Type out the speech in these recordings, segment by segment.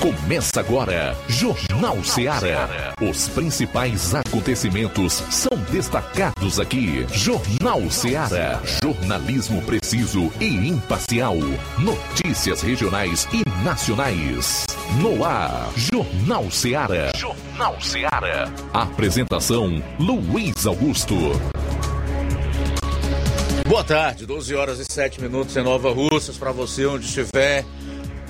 Começa agora, Jornal Seara. Os principais acontecimentos são destacados aqui. Jornal Seara. Jornalismo preciso e imparcial. Notícias regionais e nacionais. No ar, Jornal Seara. Jornal Seara. Apresentação: Luiz Augusto. Boa tarde, 12 horas e 7 minutos em Nova Russas, para você onde estiver.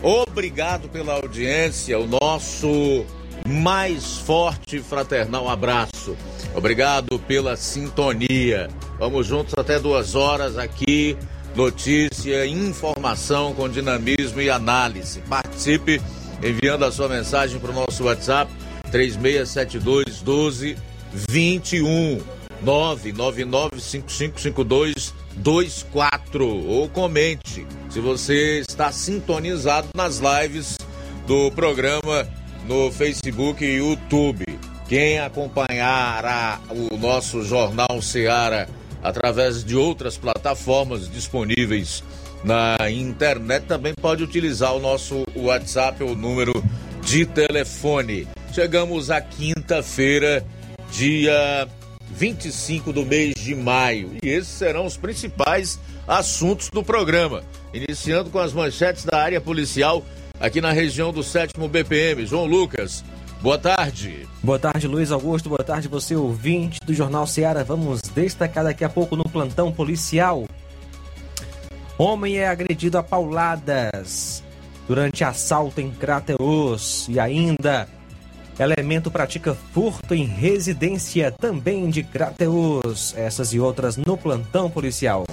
Obrigado pela audiência, o nosso mais forte fraternal abraço. Obrigado pela sintonia. Vamos juntos até duas horas aqui. Notícia, informação com dinamismo e análise. Participe enviando a sua mensagem para o nosso WhatsApp 3672 1221 9995552 24 ou comente se você está sintonizado nas lives do programa no Facebook e YouTube. Quem acompanhará o nosso Jornal Seara através de outras plataformas disponíveis na internet também pode utilizar o nosso WhatsApp ou número de telefone. Chegamos à quinta-feira, dia 25 do mês de maio. E esses serão os principais assuntos do programa. Iniciando com as manchetes da área policial aqui na região do 7 BPM. João Lucas, boa tarde. Boa tarde, Luiz Augusto. Boa tarde, você ouvinte do Jornal Seara. Vamos destacar daqui a pouco no plantão policial. Homem é agredido a pauladas durante assalto em Crateus e ainda Elemento pratica furto em residência também de Crateus. Essas e outras no plantão policial.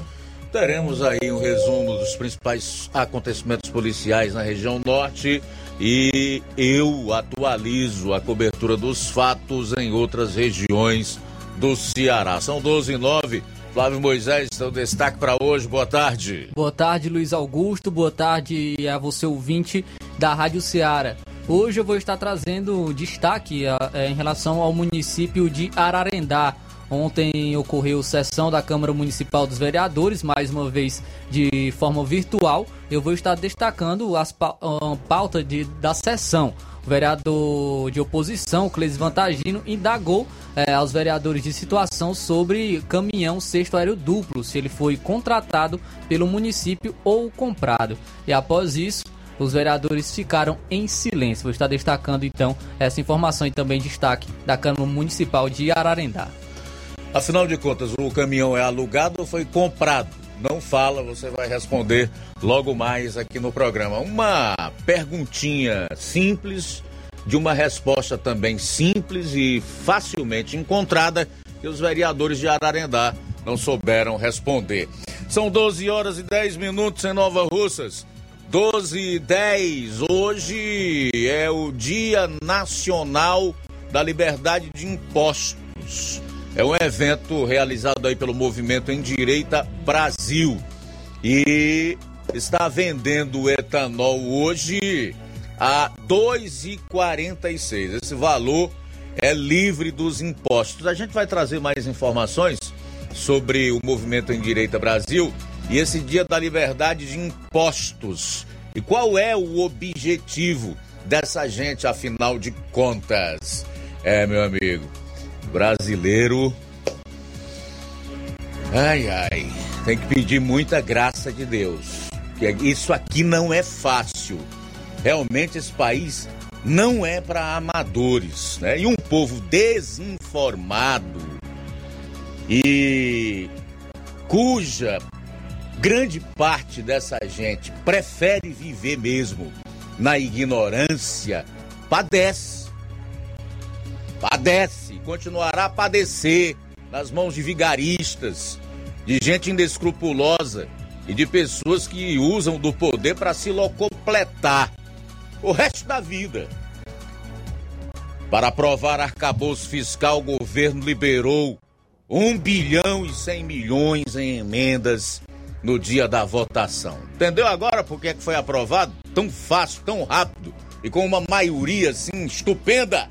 Teremos aí um resumo dos principais acontecimentos policiais na região norte e eu atualizo a cobertura dos fatos em outras regiões do Ceará. São 12 e 9. Flávio Moisés, seu destaque para hoje. Boa tarde. Boa tarde, Luiz Augusto. Boa tarde a você, ouvinte da Rádio Ceará. Hoje eu vou estar trazendo destaque é, em relação ao município de Ararendá. Ontem ocorreu sessão da Câmara Municipal dos Vereadores, mais uma vez de forma virtual. Eu vou estar destacando as pautas de, da sessão. O vereador de oposição, Cleis Vantagino, indagou é, aos vereadores de situação sobre caminhão sexto aéreo duplo, se ele foi contratado pelo município ou comprado. E após isso, os vereadores ficaram em silêncio. Vou estar destacando então essa informação e também destaque da Câmara Municipal de Ararendá. Afinal de contas, o caminhão é alugado ou foi comprado? Não fala, você vai responder logo mais aqui no programa. Uma perguntinha simples, de uma resposta também simples e facilmente encontrada, que os vereadores de Ararendá não souberam responder. São 12 horas e 10 minutos em Nova Russas. 12 e 10, hoje é o Dia Nacional da Liberdade de Impostos. É um evento realizado aí pelo Movimento em Direita Brasil e está vendendo etanol hoje a 2,46. Esse valor é livre dos impostos. A gente vai trazer mais informações sobre o Movimento em Direita Brasil e esse dia da liberdade de impostos. E qual é o objetivo dessa gente, afinal de contas? É, meu amigo, brasileiro. Ai, ai, tem que pedir muita graça de Deus. Isso aqui não é fácil. Realmente esse país não é para amadores, né? E um povo desinformado e cuja grande parte dessa gente prefere viver mesmo na ignorância, padece. Padece, continuará a padecer nas mãos de vigaristas, de gente indescrupulosa e de pessoas que usam do poder para se locopletar o resto da vida. Para aprovar arcabouço fiscal, o governo liberou 1 bilhão e 100 milhões em emendas no dia da votação. Entendeu agora por que foi aprovado tão fácil, tão rápido e com uma maioria assim estupenda?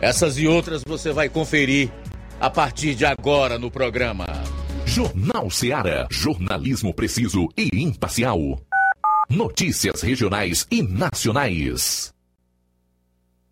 Essas e outras você vai conferir a partir de agora no programa. Jornal Seara. Jornalismo preciso e imparcial. Notícias regionais e nacionais.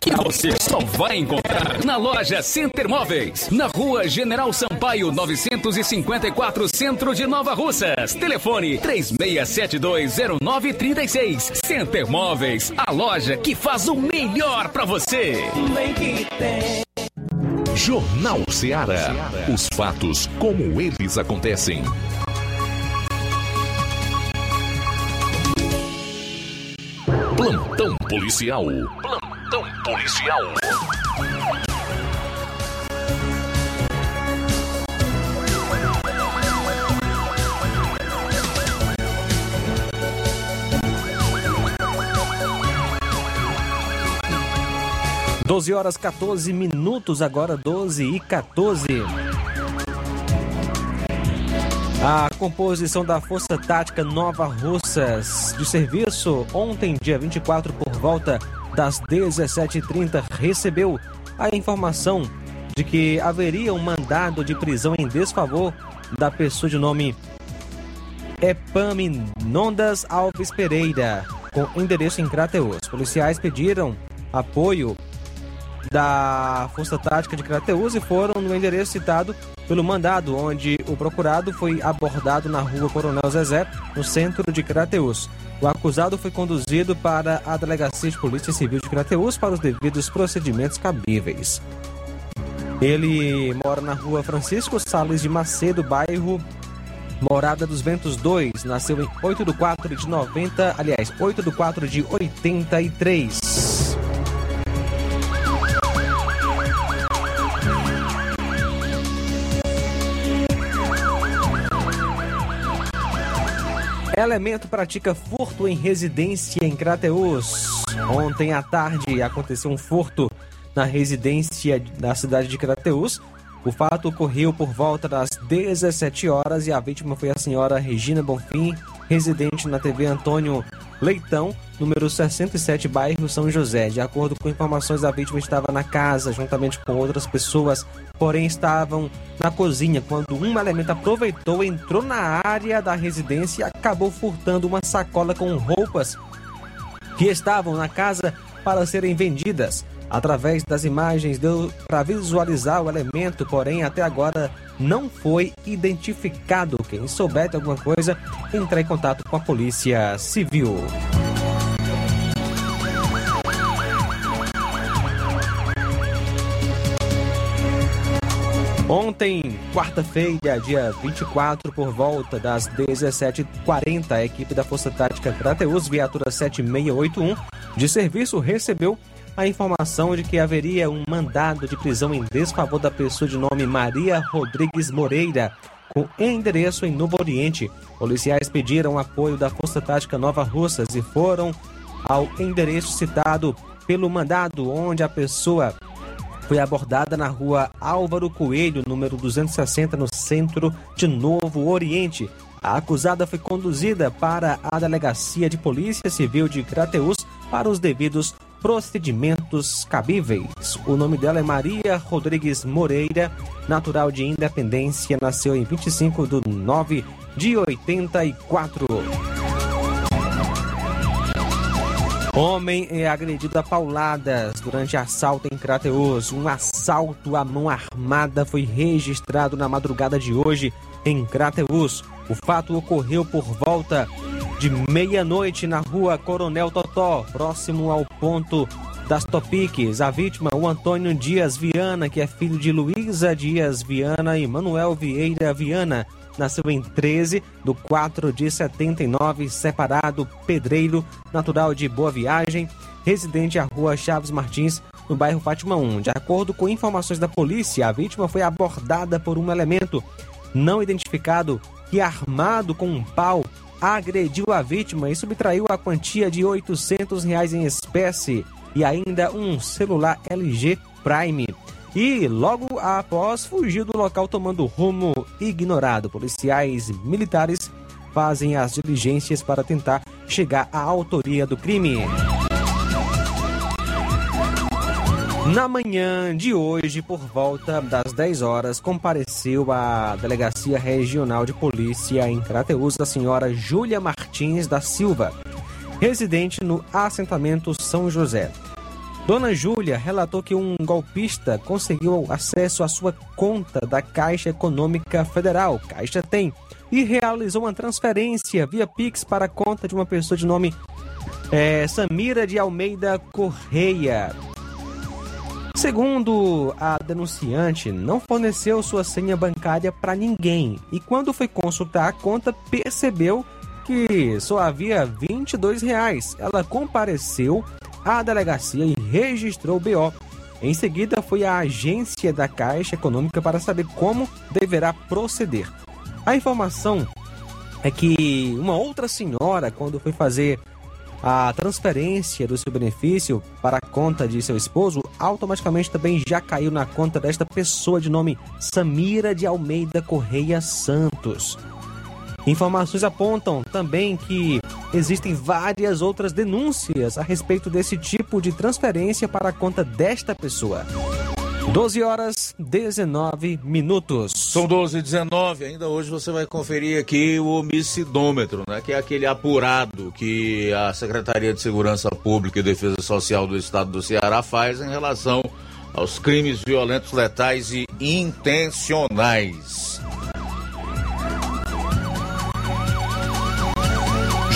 Que você só vai encontrar na loja Center Móveis, na rua General Sampaio 954, centro de Nova Russas. Telefone 36720936. Center Móveis, a loja que faz o melhor para você. Jornal Ceará. Os fatos como eles acontecem. Plantão policial. Plantão policial. Doze horas 14 minutos, agora 12 e 14. A composição da Força Tática Nova Russas de serviço ontem, dia 24, por volta das 17h30, recebeu a informação de que haveria um mandado de prisão em desfavor da pessoa de nome Epaminondas Alves Pereira, com endereço em Crateus. Policiais pediram apoio da Força Tática de Crateus e foram no endereço citado pelo mandado, onde o procurado foi abordado na rua Coronel Zezé, no centro de Crateus. O acusado foi conduzido para a Delegacia de Polícia Civil de Crateus para os devidos procedimentos cabíveis. Ele mora na rua Francisco Sales de Macedo, bairro Morada dos Ventos 2. Nasceu em 8 de 4 de 90, aliás, 8 de 4 de 83. Elemento pratica furto em residência em Crateus. Ontem à tarde aconteceu um furto na residência da cidade de Crateus. O fato ocorreu por volta das 17 horas e a vítima foi a senhora Regina Bonfim, residente na TV Antônio Leitão, número 67, bairro São José. De acordo com informações, a vítima estava na casa juntamente com outras pessoas, porém estavam na cozinha quando um elemento aproveitou, entrou na área da residência e acabou furtando uma sacola com roupas que estavam na casa para serem vendidas. Através das imagens deu para visualizar o elemento, porém até agora não foi identificado. Quem souber de alguma coisa, entrar em contato com a Polícia Civil. Ontem, quarta-feira, dia 24, por volta das 17h40, a equipe da Força Tática Crateus, viatura 7681, de serviço, recebeu a informação de que haveria um mandado de prisão em desfavor da pessoa de nome Maria Rodrigues Moreira, com endereço em Novo Oriente. Policiais pediram apoio da Força Tática Nova Russas e foram ao endereço citado pelo mandado, onde a pessoa foi abordada na rua Álvaro Coelho, número 260, no centro de Novo Oriente. A acusada foi conduzida para a Delegacia de Polícia Civil de Crateús para os devidos procedimentos cabíveis. O nome dela é Maria Rodrigues Moreira, natural de Independência, nasceu em 25 de 9 de 84. Homem é agredido a pauladas durante assalto em Crateus. Um assalto à mão armada foi registrado na madrugada de hoje em Crateus. O fato ocorreu por volta de meia-noite na rua Coronel Totó, próximo ao ponto das Topiques. A vítima, o Antônio Dias Viana, que é filho de Luísa Dias Viana e Manuel Vieira Viana nasceu em 13 do 4 de 79, separado, pedreiro, natural de Boa Viagem, residente à rua Chaves Martins, no bairro Fátima 1. De acordo com informações da polícia, a vítima foi abordada por um elemento não identificado que, armado com um pau, agrediu a vítima e subtraiu a quantia de 800 reais em espécie e ainda um celular LG Prime e logo após fugiu do local tomando rumo ignorado. Policiais militares fazem as diligências para tentar chegar à autoria do crime. Na manhã de hoje, por volta das 10 horas, compareceu à Delegacia Regional de Polícia em Crateús a senhora Júlia Martins da Silva, residente no assentamento São José. Dona Júlia relatou que um golpista conseguiu acesso à sua conta da Caixa Econômica Federal, Caixa Tem, e realizou uma transferência via Pix para a conta de uma pessoa de nome é, Samira de Almeida Correia. Segundo a denunciante, não forneceu sua senha bancária para ninguém e quando foi consultar a conta percebeu que só havia 22 reais. Ela compareceu à delegacia e registrou o BO. Em seguida, foi à agência da Caixa Econômica para saber como deverá proceder. A informação é que uma outra senhora, quando foi fazer a transferência do seu benefício para a conta de seu esposo, automaticamente também já caiu na conta desta pessoa de nome Samira de Almeida Correia Santos. Informações apontam também que existem várias outras denúncias a respeito desse tipo de transferência para a conta desta pessoa. 12 horas 19 minutos. São 12 e 19. Ainda hoje você vai conferir aqui o homicidômetro, né? Que é aquele apurado que a Secretaria de Segurança Pública e Defesa Social do Estado do Ceará faz em relação aos crimes violentos, letais e intencionais.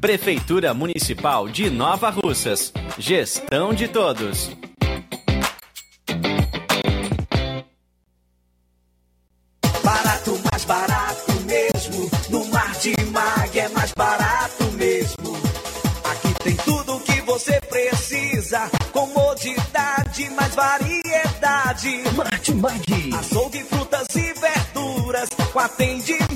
Prefeitura Municipal de Nova Russas. Gestão de todos. Barato, mais barato mesmo. No Mar de Mag é mais barato mesmo. Aqui tem tudo o que você precisa. Comodidade, mais variedade. Marte Mag. Açougue, frutas e verduras. Com atendimento de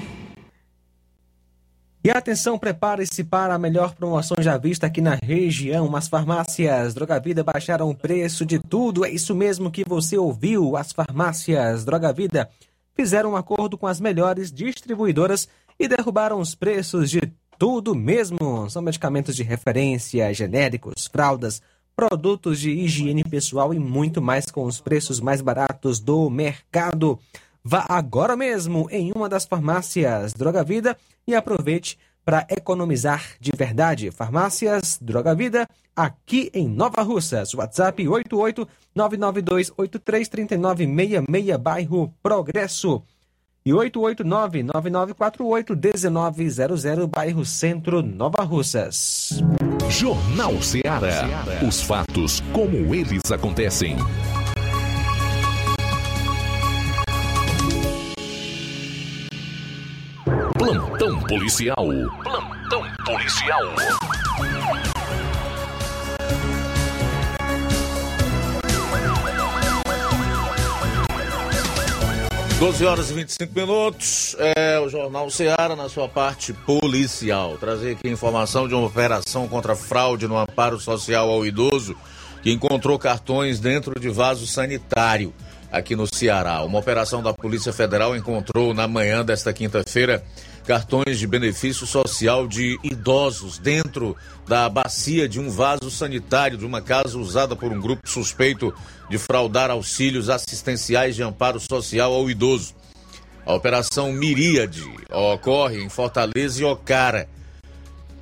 E atenção, prepare-se para a melhor promoção já vista aqui na região. As farmácias Droga Vida baixaram o preço de tudo. É isso mesmo que você ouviu. As farmácias Droga Vida fizeram um acordo com as melhores distribuidoras e derrubaram os preços de tudo mesmo. São medicamentos de referência, genéricos, fraldas, produtos de higiene pessoal e muito mais com os preços mais baratos do mercado. Vá agora mesmo em uma das farmácias Droga Vida e aproveite para economizar de verdade. Farmácias Droga Vida, aqui em Nova Russas. WhatsApp 88992833966, bairro Progresso. E 889-9948-1900, bairro Centro, Nova Russas. Jornal Ceará. Os fatos como eles acontecem. Policial. Plantão policial. Doze horas e 25 minutos, é o Jornal Ceará na sua parte policial. Trazer aqui informação de uma operação contra fraude no amparo social ao idoso que encontrou cartões dentro de vaso sanitário aqui no Ceará. Uma operação da Polícia Federal encontrou na manhã desta quinta-feira cartões de benefício social de idosos dentro da bacia de um vaso sanitário de uma casa usada por um grupo suspeito de fraudar auxílios assistenciais de amparo social ao idoso. A operação Miríade ocorre em Fortaleza e Ocara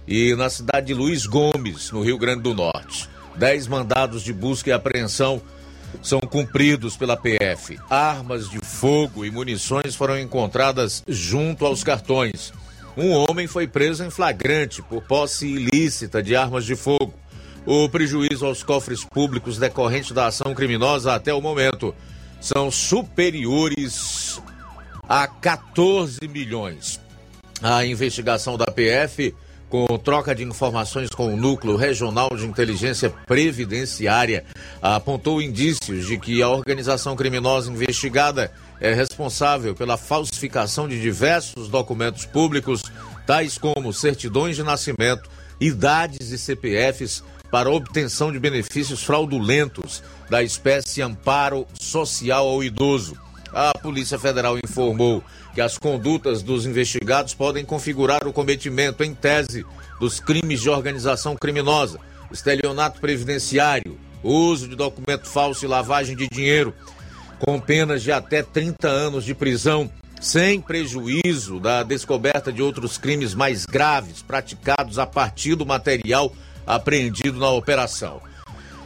e na cidade de Luiz Gomes, no Rio Grande do Norte. Dez mandados de busca e apreensão são cumpridos pela PF. Armas de fogo e munições foram encontradas junto aos cartões. Um homem foi preso em flagrante por posse ilícita de armas de fogo. O prejuízo aos cofres públicos decorrente da ação criminosa até o momento são superiores a 14 milhões. A investigação da PF com troca de informações com o Núcleo Regional de Inteligência Previdenciária, apontou indícios de que a organização criminosa investigada é responsável pela falsificação de diversos documentos públicos, tais como certidões de nascimento, idades e CPFs, para obtenção de benefícios fraudulentos da espécie amparo social ao idoso. A Polícia Federal informou que as condutas dos investigados podem configurar o cometimento, em tese, dos crimes de organização criminosa, estelionato previdenciário, uso de documento falso e lavagem de dinheiro, com penas de até 30 anos de prisão, sem prejuízo da descoberta de outros crimes mais graves praticados a partir do material apreendido na operação.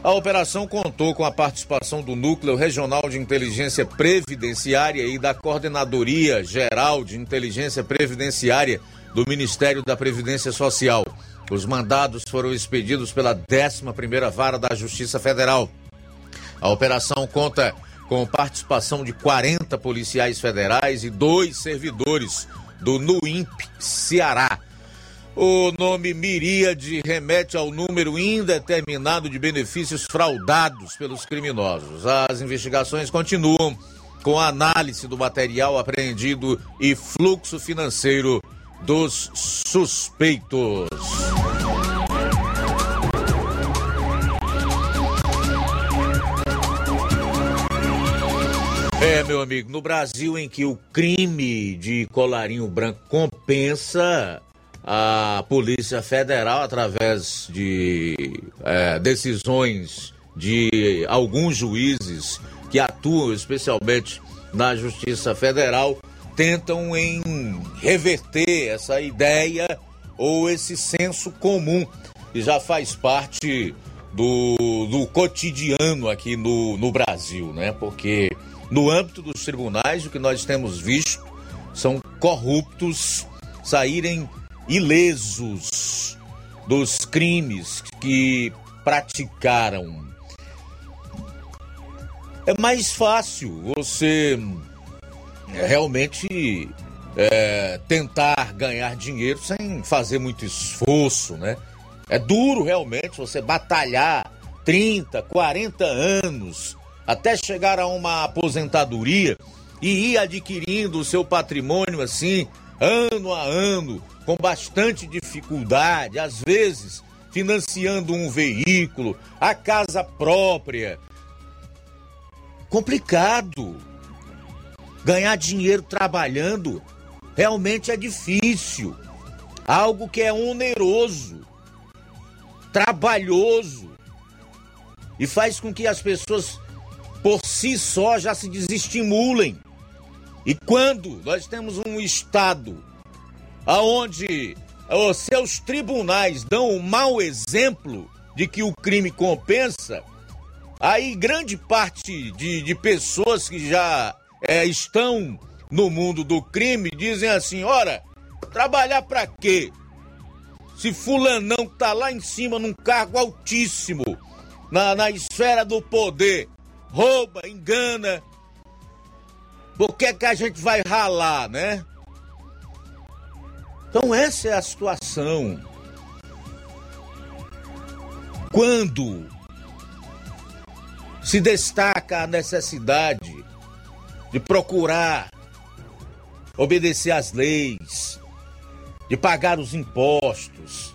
A operação contou com a participação do Núcleo Regional de Inteligência Previdenciária e da Coordenadoria Geral de Inteligência Previdenciária do Ministério da Previdência Social. Os mandados foram expedidos pela 11ª Vara da Justiça Federal. A operação conta com participação de 40 policiais federais e dois servidores do NUIMP Ceará. O nome Miríade remete ao número indeterminado de benefícios fraudados pelos criminosos. As investigações continuam com a análise do material apreendido e fluxo financeiro dos suspeitos. É, meu amigo, no Brasil em que o crime de colarinho branco compensa, a Polícia Federal, através de é, decisões de alguns juízes que atuam especialmente na Justiça Federal, tentam em reverter essa ideia ou esse senso comum que já faz parte do, do cotidiano aqui no, no Brasil, né? Porque no âmbito dos tribunais, o que nós temos visto são corruptos saírem ilesos dos crimes que praticaram. É mais fácil você é, realmente é, tentar ganhar dinheiro sem fazer muito esforço, né? É duro realmente você batalhar 30, 40 anos até chegar a uma aposentadoria e ir adquirindo o seu patrimônio assim, ano a ano, com bastante dificuldade, às vezes financiando um veículo, a casa própria. Complicado. Ganhar dinheiro trabalhando realmente é difícil. Algo que é oneroso, trabalhoso e faz com que as pessoas por si só já se desestimulem. E quando nós temos um Estado aonde os seus tribunais dão um mau exemplo de que o crime compensa, aí grande parte de, de pessoas que já é, estão no mundo do crime dizem assim: ora, trabalhar para quê? Se fulanão tá lá em cima num cargo altíssimo, na, na esfera do poder, rouba, engana. Por que, que a gente vai ralar, né? Então essa é a situação. Quando se destaca a necessidade de procurar obedecer às leis, de pagar os impostos,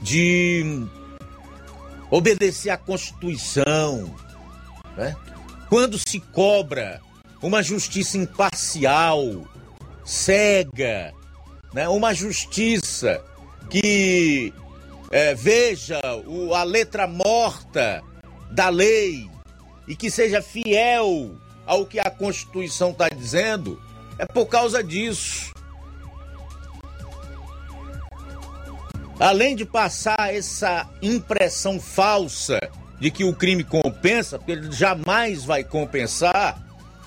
de obedecer à Constituição, né? Quando se cobra uma justiça imparcial, cega, né? uma justiça que é, veja o, a letra morta da lei e que seja fiel ao que a Constituição está dizendo, é por causa disso. Além de passar essa impressão falsa de que o crime compensa, porque ele jamais vai compensar,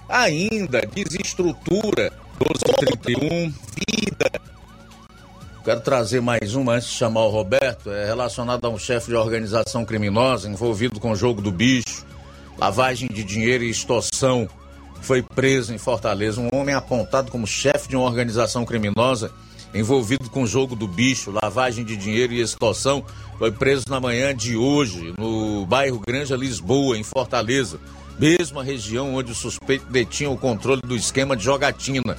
ainda desestrutura 1231, vida. Quero trazer mais uma antes de chamar o Roberto, é relacionado a um chefe de organização criminosa envolvido com jogo do bicho, lavagem de dinheiro e extorsão. Foi preso em Fortaleza um homem apontado como chefe de uma organização criminosa envolvido com jogo do bicho, lavagem de dinheiro e extorsão, foi preso na manhã de hoje no bairro Granja Lisboa, em Fortaleza, mesma região onde o suspeito detinha o controle do esquema de jogatina.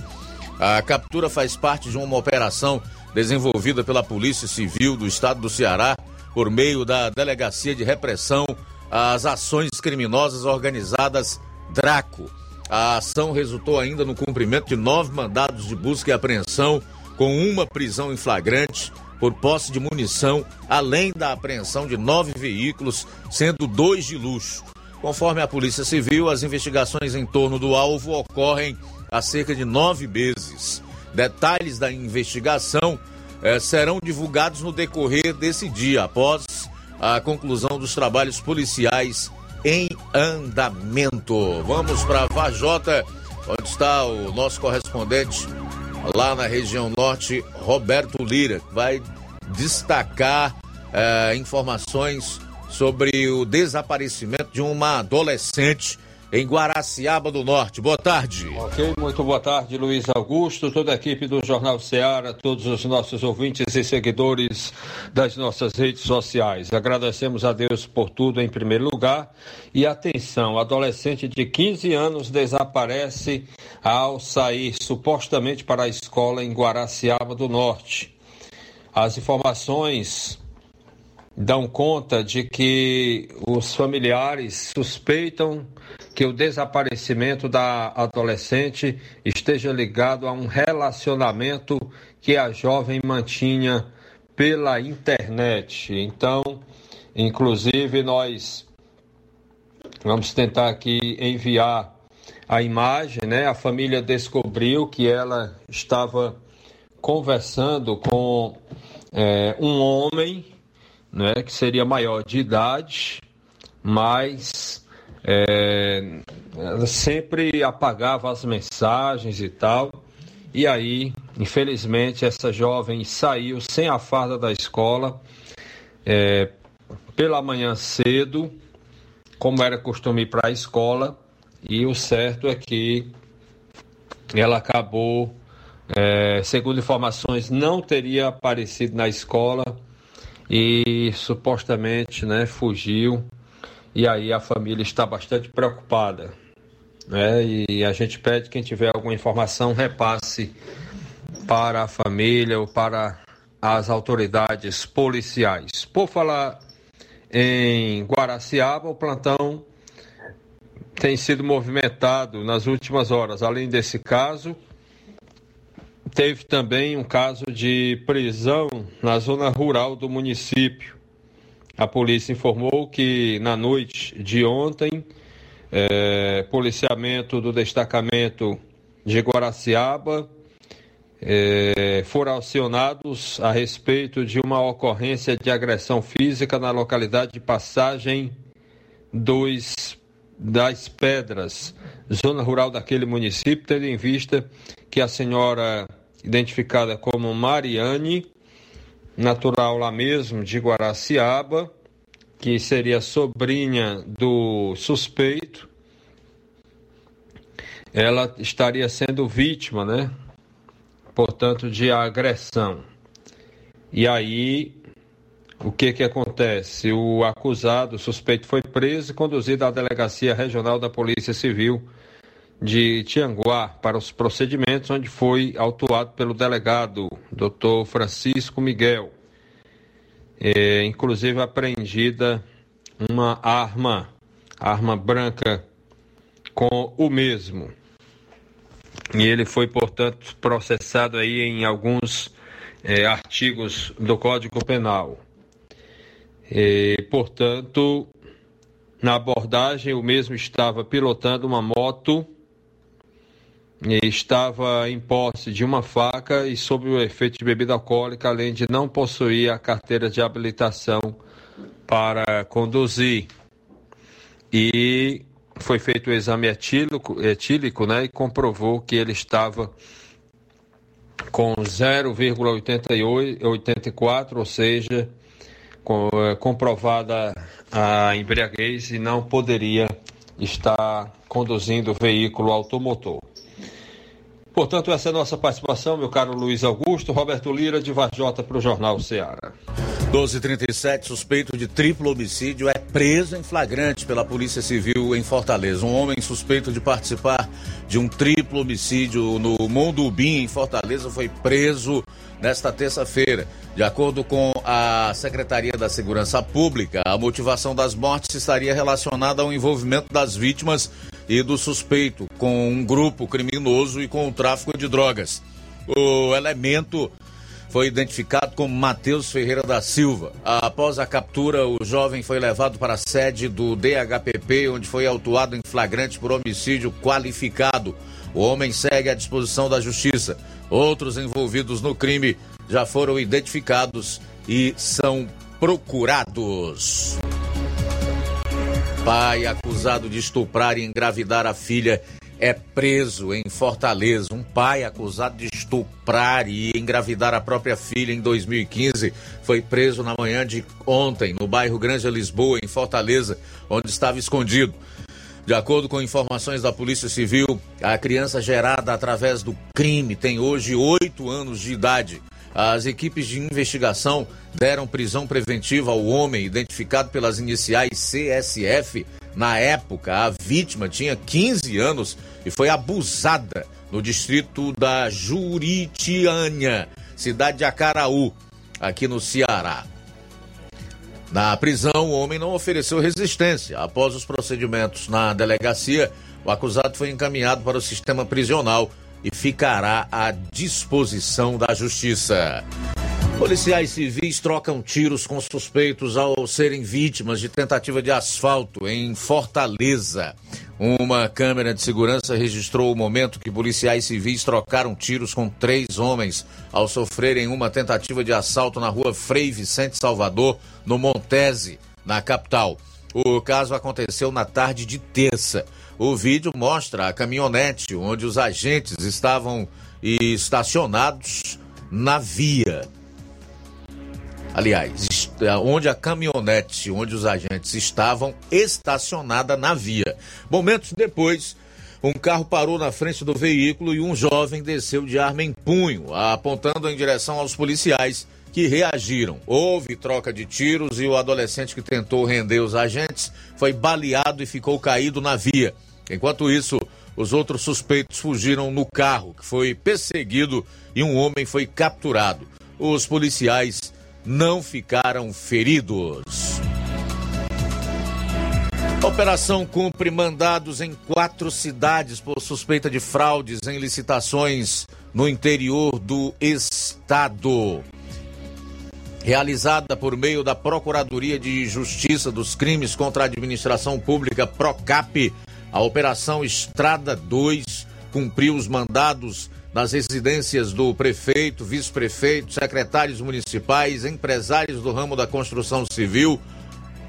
A captura faz parte de uma operação desenvolvida pela Polícia Civil do Estado do Ceará por meio da Delegacia de Repressão às Ações Criminosas Organizadas Draco. A ação resultou ainda no cumprimento de nove mandados de busca e apreensão com uma prisão em flagrante por posse de munição, além da apreensão de nove veículos, sendo dois de luxo. Conforme a Polícia Civil, as investigações em torno do alvo ocorrem há cerca de nove meses. Detalhes da investigação eh, serão divulgados no decorrer desse dia, após a conclusão dos trabalhos policiais em andamento. Vamos para Vajota, onde está o nosso correspondente lá na região norte, Roberto Lira, que vai destacar eh, informações sobre o desaparecimento de uma adolescente em Guaraciaba do Norte. Boa tarde. Ok, muito boa tarde, Luiz Augusto, toda a equipe do Jornal Ceará, todos os nossos ouvintes e seguidores das nossas redes sociais. Agradecemos a Deus por tudo em primeiro lugar. E atenção, adolescente de 15 anos desaparece ao sair supostamente para a escola em Guaraciaba do Norte. As informações dão conta de que os familiares suspeitam que o desaparecimento da adolescente esteja ligado a um relacionamento que a jovem mantinha pela internet. Então, inclusive, nós vamos tentar aqui enviar a imagem, né? A família descobriu que ela estava conversando com é, um homem né, que seria maior de idade, mas é, ela sempre apagava as mensagens e tal. E aí, infelizmente, essa jovem saiu sem a farda da escola é, pela manhã cedo, como era costume para a escola, e o certo é que ela acabou, é, segundo informações, não teria aparecido na escola e supostamente né, fugiu. E aí a família está bastante preocupada. Né? E a gente pede quem tiver alguma informação repasse para a família ou para as autoridades policiais. Por falar em Guaraciaba, o plantão tem sido movimentado nas últimas horas. Além desse caso, Teve também um caso de prisão na zona rural do município. A polícia informou que na noite de ontem, é, policiamento do destacamento de Guaraciaba é, foram acionados a respeito de uma ocorrência de agressão física na localidade de Passagem dos, das Pedras, zona rural daquele município, tendo em vista que a senhora identificada como Mariane, natural lá mesmo de Guaraciaba, que seria sobrinha do suspeito, ela estaria sendo vítima, né? Portanto, de agressão. E aí, o que que acontece? O acusado, o suspeito, foi preso e conduzido à delegacia regional da Polícia Civil de Tianguá para os procedimentos, onde foi autuado pelo delegado Dr. Francisco Miguel. É, inclusive apreendida uma arma, arma branca com o mesmo. E ele foi, portanto, processado aí em alguns é, artigos do Código Penal. E, portanto, na abordagem, o mesmo estava pilotando uma moto estava em posse de uma faca e sob o efeito de bebida alcoólica, além de não possuir a carteira de habilitação para conduzir. E foi feito o exame etílico, etílico né, e comprovou que ele estava com 0,84, ou seja, com, é, comprovada a embriaguez e não poderia estar conduzindo o veículo automotor. Portanto, essa é a nossa participação, meu caro Luiz Augusto. Roberto Lira, de Varjota, para o Jornal Ceará. 1237, suspeito de triplo homicídio, é preso em flagrante pela Polícia Civil em Fortaleza. Um homem suspeito de participar de um triplo homicídio no Mondubim, em Fortaleza, foi preso nesta terça-feira. De acordo com a Secretaria da Segurança Pública, a motivação das mortes estaria relacionada ao envolvimento das vítimas e do suspeito com um grupo criminoso e com o tráfico de drogas. O elemento foi identificado como Matheus Ferreira da Silva. Após a captura, o jovem foi levado para a sede do DHPP, onde foi autuado em flagrante por homicídio qualificado. O homem segue à disposição da justiça. Outros envolvidos no crime já foram identificados e são procurados. Pai acusado de estuprar e engravidar a filha é preso em Fortaleza. Um pai acusado de estuprar e engravidar a própria filha em 2015 foi preso na manhã de ontem no bairro Grande Lisboa, em Fortaleza, onde estava escondido. De acordo com informações da Polícia Civil, a criança gerada através do crime tem hoje oito anos de idade. As equipes de investigação deram prisão preventiva ao homem identificado pelas iniciais CSF. Na época, a vítima tinha 15 anos e foi abusada no distrito da Juritiânia, cidade de Acaraú, aqui no Ceará. Na prisão, o homem não ofereceu resistência. Após os procedimentos na delegacia, o acusado foi encaminhado para o sistema prisional e ficará à disposição da justiça. Policiais civis trocam tiros com suspeitos ao serem vítimas de tentativa de asfalto em Fortaleza. Uma câmera de segurança registrou o momento que policiais civis trocaram tiros com três homens ao sofrerem uma tentativa de assalto na rua Frei Vicente Salvador, no Montese, na capital. O caso aconteceu na tarde de terça. O vídeo mostra a caminhonete onde os agentes estavam estacionados na via. Aliás, onde a caminhonete, onde os agentes estavam estacionada na via. Momentos depois, um carro parou na frente do veículo e um jovem desceu de arma em punho, apontando em direção aos policiais que reagiram. Houve troca de tiros e o adolescente que tentou render os agentes foi baleado e ficou caído na via. Enquanto isso, os outros suspeitos fugiram no carro, que foi perseguido e um homem foi capturado. Os policiais não ficaram feridos. Operação cumpre mandados em quatro cidades por suspeita de fraudes em licitações no interior do estado. Realizada por meio da Procuradoria de Justiça dos Crimes contra a Administração Pública, PROCAP, a Operação Estrada 2 cumpriu os mandados nas residências do prefeito, vice-prefeito, secretários municipais, empresários do ramo da construção civil,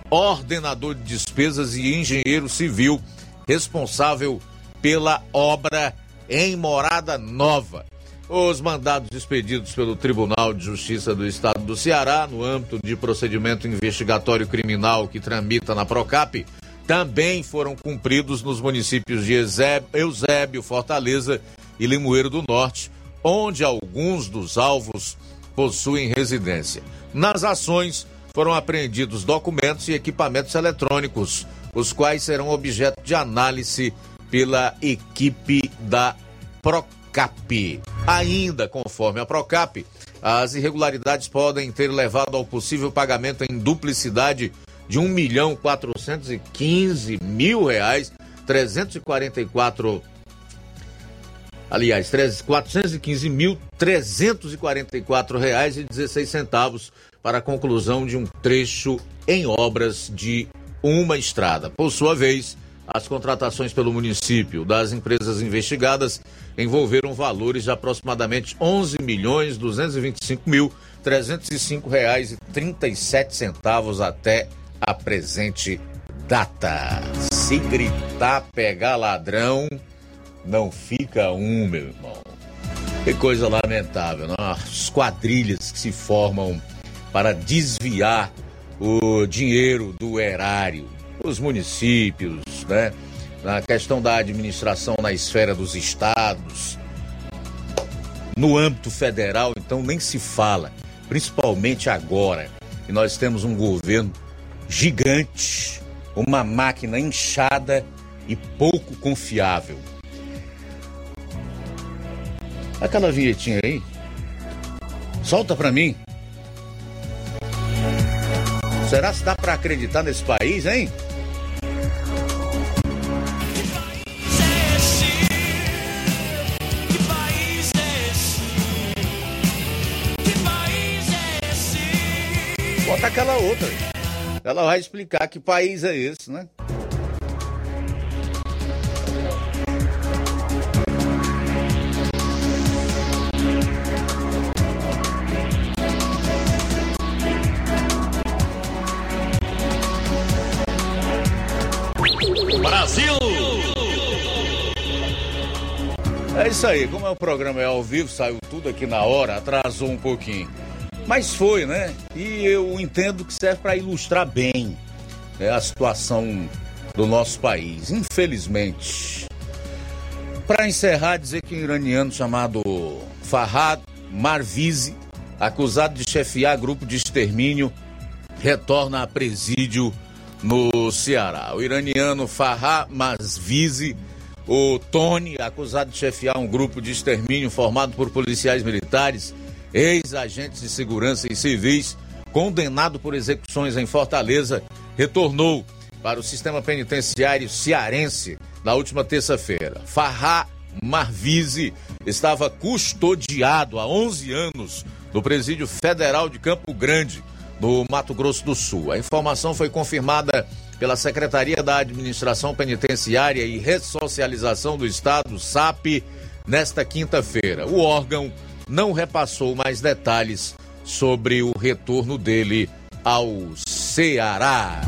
ordenador de despesas e engenheiro civil responsável pela obra em Morada Nova. Os mandados expedidos pelo Tribunal de Justiça do Estado do Ceará, no âmbito de procedimento investigatório criminal que tramita na Procap, também foram cumpridos nos municípios de Eusébio, Fortaleza e Limoeiro do Norte, onde alguns dos alvos possuem residência. Nas ações foram apreendidos documentos e equipamentos eletrônicos, os quais serão objeto de análise pela equipe da Procap. Ainda conforme a Procap, as irregularidades podem ter levado ao possível pagamento em duplicidade de um milhão quatrocentos e quinze mil reais, trezentos e quarenta e quatro aliás, quatrocentos mil trezentos e quarenta e quatro reais e dezesseis centavos para a conclusão de um trecho em obras de uma estrada. Por sua vez, as contratações pelo município das empresas investigadas envolveram valores de aproximadamente onze milhões duzentos e vinte e cinco mil trezentos e cinco reais e trinta e sete centavos até a presente data. Se gritar pegar ladrão, não fica um, meu irmão. Que coisa lamentável, não? as quadrilhas que se formam para desviar o dinheiro do erário, os municípios, né? Na questão da administração na esfera dos estados, no âmbito federal, então nem se fala, principalmente agora, que nós temos um governo gigante, uma máquina inchada e pouco confiável. Aquela vinhetinha aí. Solta pra mim. Será que dá pra acreditar nesse país, hein? Bota aquela outra. Ela vai explicar que país é esse, né? Brasil! É isso aí, como é o programa é ao vivo, saiu tudo aqui na hora, atrasou um pouquinho. Mas foi, né? E eu entendo que serve para ilustrar bem né, a situação do nosso país, infelizmente. Para encerrar, dizer que um iraniano chamado Farhad Marvizi, acusado de chefiar grupo de extermínio, retorna a presídio no Ceará. O iraniano Farhad Marvizi o Tony, acusado de chefiar um grupo de extermínio formado por policiais militares, ex-agentes de segurança e civis, condenado por execuções em Fortaleza, retornou para o sistema penitenciário cearense na última terça-feira. Farrá Marvise estava custodiado há 11 anos no Presídio Federal de Campo Grande, no Mato Grosso do Sul. A informação foi confirmada pela Secretaria da Administração Penitenciária e Ressocialização do Estado, SAP, nesta quinta-feira. O órgão não repassou mais detalhes sobre o retorno dele ao Ceará.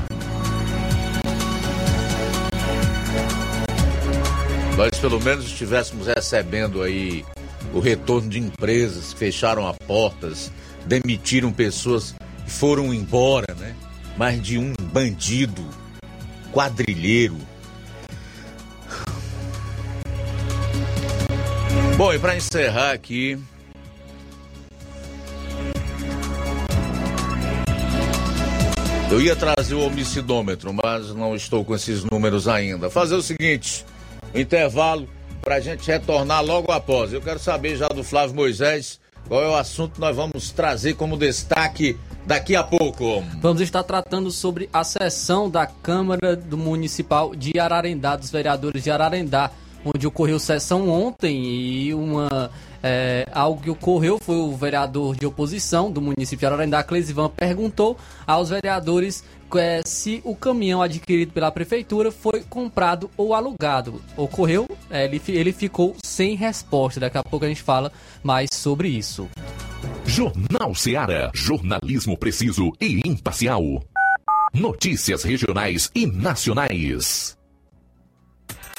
Nós pelo menos estivéssemos recebendo aí o retorno de empresas que fecharam as portas, demitiram pessoas e foram embora, né? Mais de um bandido quadrilheiro. Bom, e para encerrar aqui. Eu ia trazer o homicidômetro, mas não estou com esses números ainda. Fazer o seguinte: intervalo para a gente retornar logo após. Eu quero saber já do Flávio Moisés qual é o assunto que nós vamos trazer como destaque daqui a pouco. Vamos estar tratando sobre a sessão da Câmara do Municipal de Ararendá, dos vereadores de Ararendá, onde ocorreu sessão ontem e uma. É, algo que ocorreu foi o vereador de oposição do município de Ararendá, Clesivan, perguntou aos vereadores é, se o caminhão adquirido pela prefeitura foi comprado ou alugado. Ocorreu, é, ele, ele ficou sem resposta. Daqui a pouco a gente fala mais sobre isso. Jornal Seara. Jornalismo preciso e imparcial. Notícias regionais e nacionais.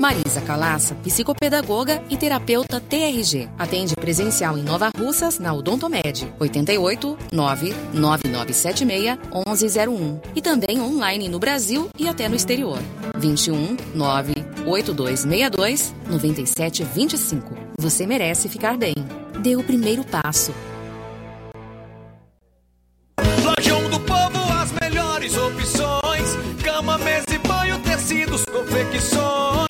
Marisa Calaça, psicopedagoga e terapeuta TRG. Atende presencial em Nova Russas, na Odontomed, 88 99976 1101. E também online no Brasil e até no exterior. 21 98262 9725. Você merece ficar bem. Dê o primeiro passo. Lojão do Povo, as melhores opções: cama, mesa e banho, tecidos, confecções.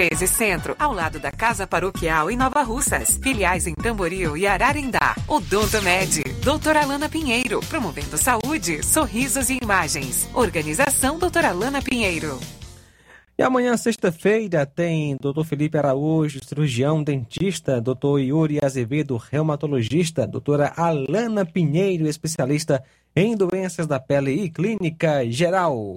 1213 Centro, ao lado da Casa Paroquial em Nova Russas. Filiais em Tamboril e Ararindá. Odonto Med, doutora Alana Pinheiro, promovendo saúde, sorrisos e imagens. Organização doutora Alana Pinheiro. E amanhã, sexta-feira, tem Dr. Felipe Araújo, cirurgião dentista, Dr. Yuri Azevedo, reumatologista, doutora Alana Pinheiro, especialista em doenças da pele e clínica geral.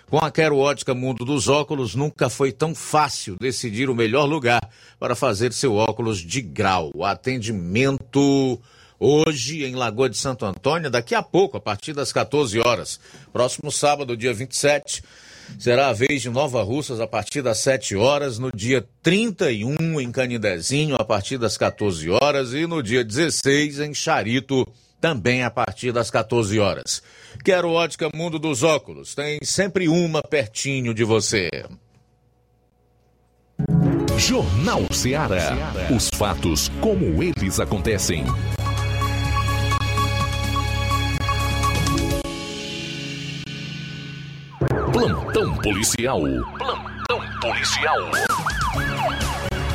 Com a Quero Ótica Mundo dos Óculos, nunca foi tão fácil decidir o melhor lugar para fazer seu óculos de grau. O atendimento hoje em Lagoa de Santo Antônio, daqui a pouco, a partir das 14 horas. Próximo sábado, dia 27, será a vez de Nova Russas a partir das 7 horas, no dia 31 em Canidezinho a partir das 14 horas e no dia 16 em Charito também a partir das 14 horas. Quero Ótica Mundo dos Óculos, tem sempre uma pertinho de você. Jornal Ceará. Os fatos como eles acontecem. Plantão policial. Plantão policial.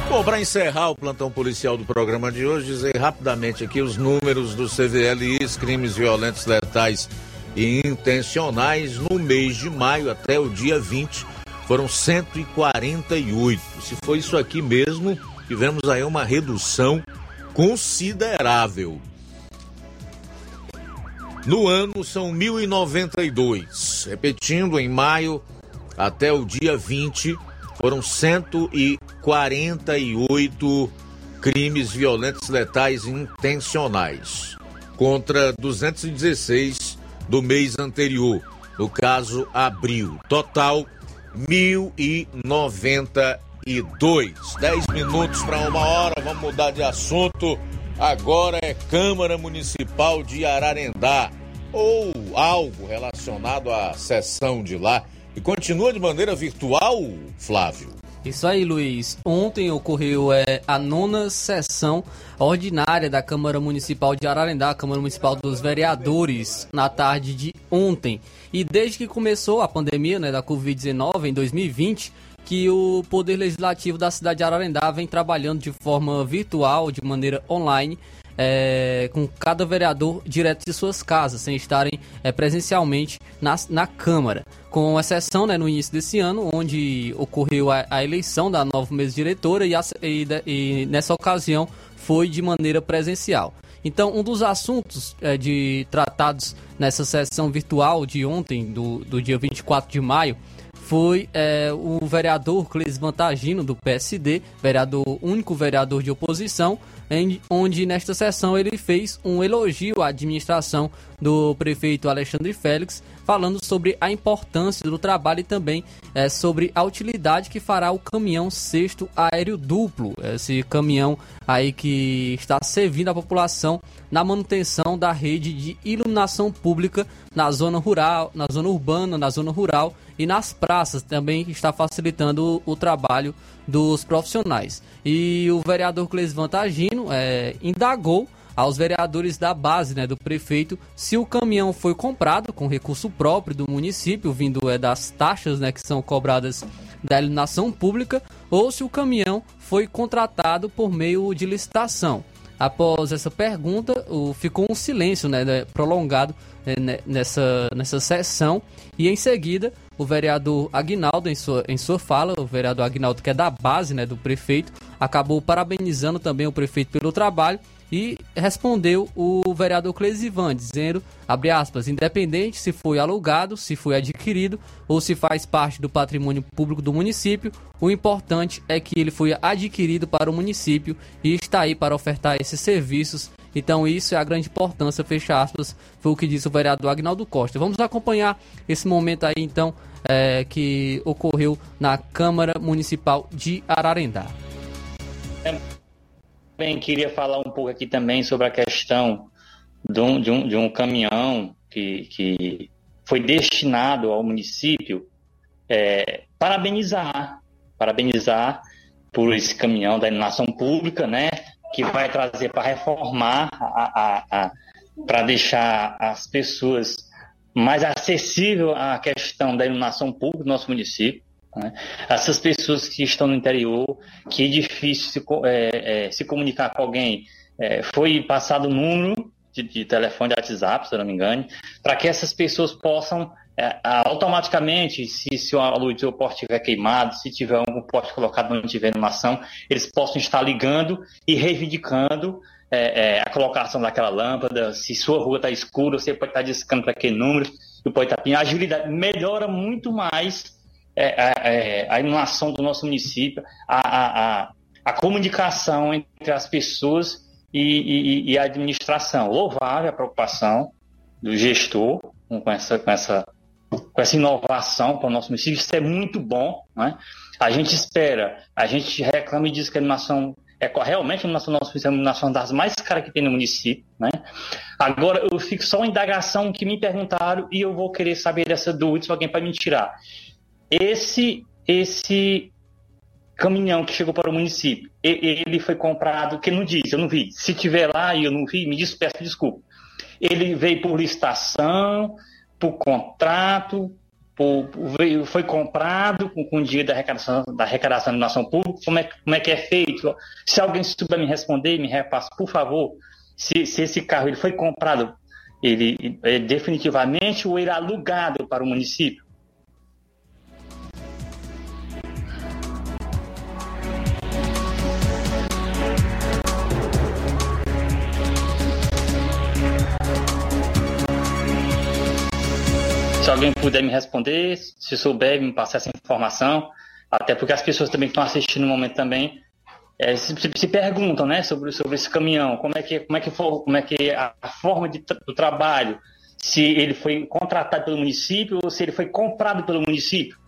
Bom, para encerrar o plantão policial do programa de hoje, dizer rapidamente aqui os números dos CVLIs, crimes violentos letais e intencionais, no mês de maio até o dia 20, foram 148. Se foi isso aqui mesmo, tivemos aí uma redução considerável. No ano são 1.092. Repetindo, em maio até o dia 20, foram 148 crimes violentos letais intencionais, contra 216 do mês anterior, no caso abril. Total 1092. 10 minutos para uma hora, vamos mudar de assunto. Agora é Câmara Municipal de Ararendá ou algo relacionado à sessão de lá e continua de maneira virtual, Flávio. Isso aí, Luiz. Ontem ocorreu é, a nona sessão ordinária da Câmara Municipal de Ararendá, Câmara Municipal dos Vereadores, na tarde de ontem. E desde que começou a pandemia né, da Covid-19 em 2020, que o Poder Legislativo da cidade de Ararendá vem trabalhando de forma virtual, de maneira online, é, com cada vereador direto de suas casas, sem estarem é, presencialmente na, na Câmara. Com exceção né, no início desse ano, onde ocorreu a, a eleição da nova mesa diretora e, e, e, nessa ocasião foi de maneira presencial. Então, um dos assuntos é, de tratados nessa sessão virtual de ontem, do, do dia 24 de maio, foi é, o vereador Clis Vantagino, do PSD, vereador, único vereador de oposição, em, onde nesta sessão ele fez um elogio à administração do prefeito Alexandre Félix, falando sobre a importância do trabalho e também é, sobre a utilidade que fará o caminhão sexto aéreo duplo, esse caminhão aí que está servindo a população na manutenção da rede de iluminação pública na zona rural, na zona urbana, na zona rural e nas praças também está facilitando o, o trabalho dos profissionais. E o vereador Cleis Vantagino é, indagou aos vereadores da base, né, do prefeito, se o caminhão foi comprado com recurso próprio do município, vindo é, das taxas, né, que são cobradas da iluminação pública, ou se o caminhão foi contratado por meio de licitação. Após essa pergunta, ficou um silêncio né, prolongado né, nessa, nessa sessão. E em seguida, o vereador Agnaldo, em sua, em sua fala, o vereador Agnaldo, que é da base né, do prefeito, acabou parabenizando também o prefeito pelo trabalho e respondeu o vereador Clesivan, dizendo, abre aspas, independente se foi alugado, se foi adquirido ou se faz parte do patrimônio público do município, o importante é que ele foi adquirido para o município e está aí para ofertar esses serviços. Então isso é a grande importância, fecha aspas, foi o que disse o vereador Agnaldo Costa. Vamos acompanhar esse momento aí então é, que ocorreu na Câmara Municipal de Ararendá. Bem, queria falar um pouco aqui também sobre a questão de um, de um, de um caminhão que, que foi destinado ao município. É, parabenizar, parabenizar por esse caminhão da iluminação pública, né? Que vai trazer para reformar, para deixar as pessoas mais acessível à questão da iluminação pública do nosso município. Né? Essas pessoas que estão no interior, que é difícil se, é, é, se comunicar com alguém, é, foi passado o número de, de, telefone de WhatsApp, se eu não me engano, para que essas pessoas possam é, automaticamente, se, se a luz do porte estiver queimado, se tiver algum porte colocado onde tiver animação, eles possam estar ligando e reivindicando é, é, a colocação daquela lâmpada, se sua rua está escura, você pode estar discando para aquele número, e pode estar a agilidade melhora muito mais é, é, a iluminação do nosso município, a, a, a comunicação entre as pessoas e, e, e, a administração. Louvável a preocupação do gestor com essa, com essa, com essa inovação para o nosso município, isso é muito bom. Né? A gente espera, a gente reclama e diz que a iluminação é realmente a iluminação do nosso município é a iluminação das mais caras que tem no município. Né? Agora, eu fico só uma indagação que me perguntaram e eu vou querer saber dessa dúvida se alguém pode me tirar esse esse caminhão que chegou para o município, ele foi comprado, que não diz, eu não vi. Se tiver lá e eu não vi, me despeço desculpa. Ele veio por licitação, por contrato, por, foi comprado com, com o dia da arrecadação da arrecadação da nação pública. Como é, como é que é feito? Se alguém souber me responder, me repasse, por favor, se, se esse carro ele foi comprado ele, é, definitivamente ou ele é alugado para o município. Se alguém puder me responder, se souber, me passar essa informação, até porque as pessoas também que estão assistindo no momento também é, se, se, perguntam, né, sobre, sobre esse caminhão, como é que como é que for, como é que a, a forma de, do trabalho, se ele foi contratado pelo município ou se ele foi comprado pelo município.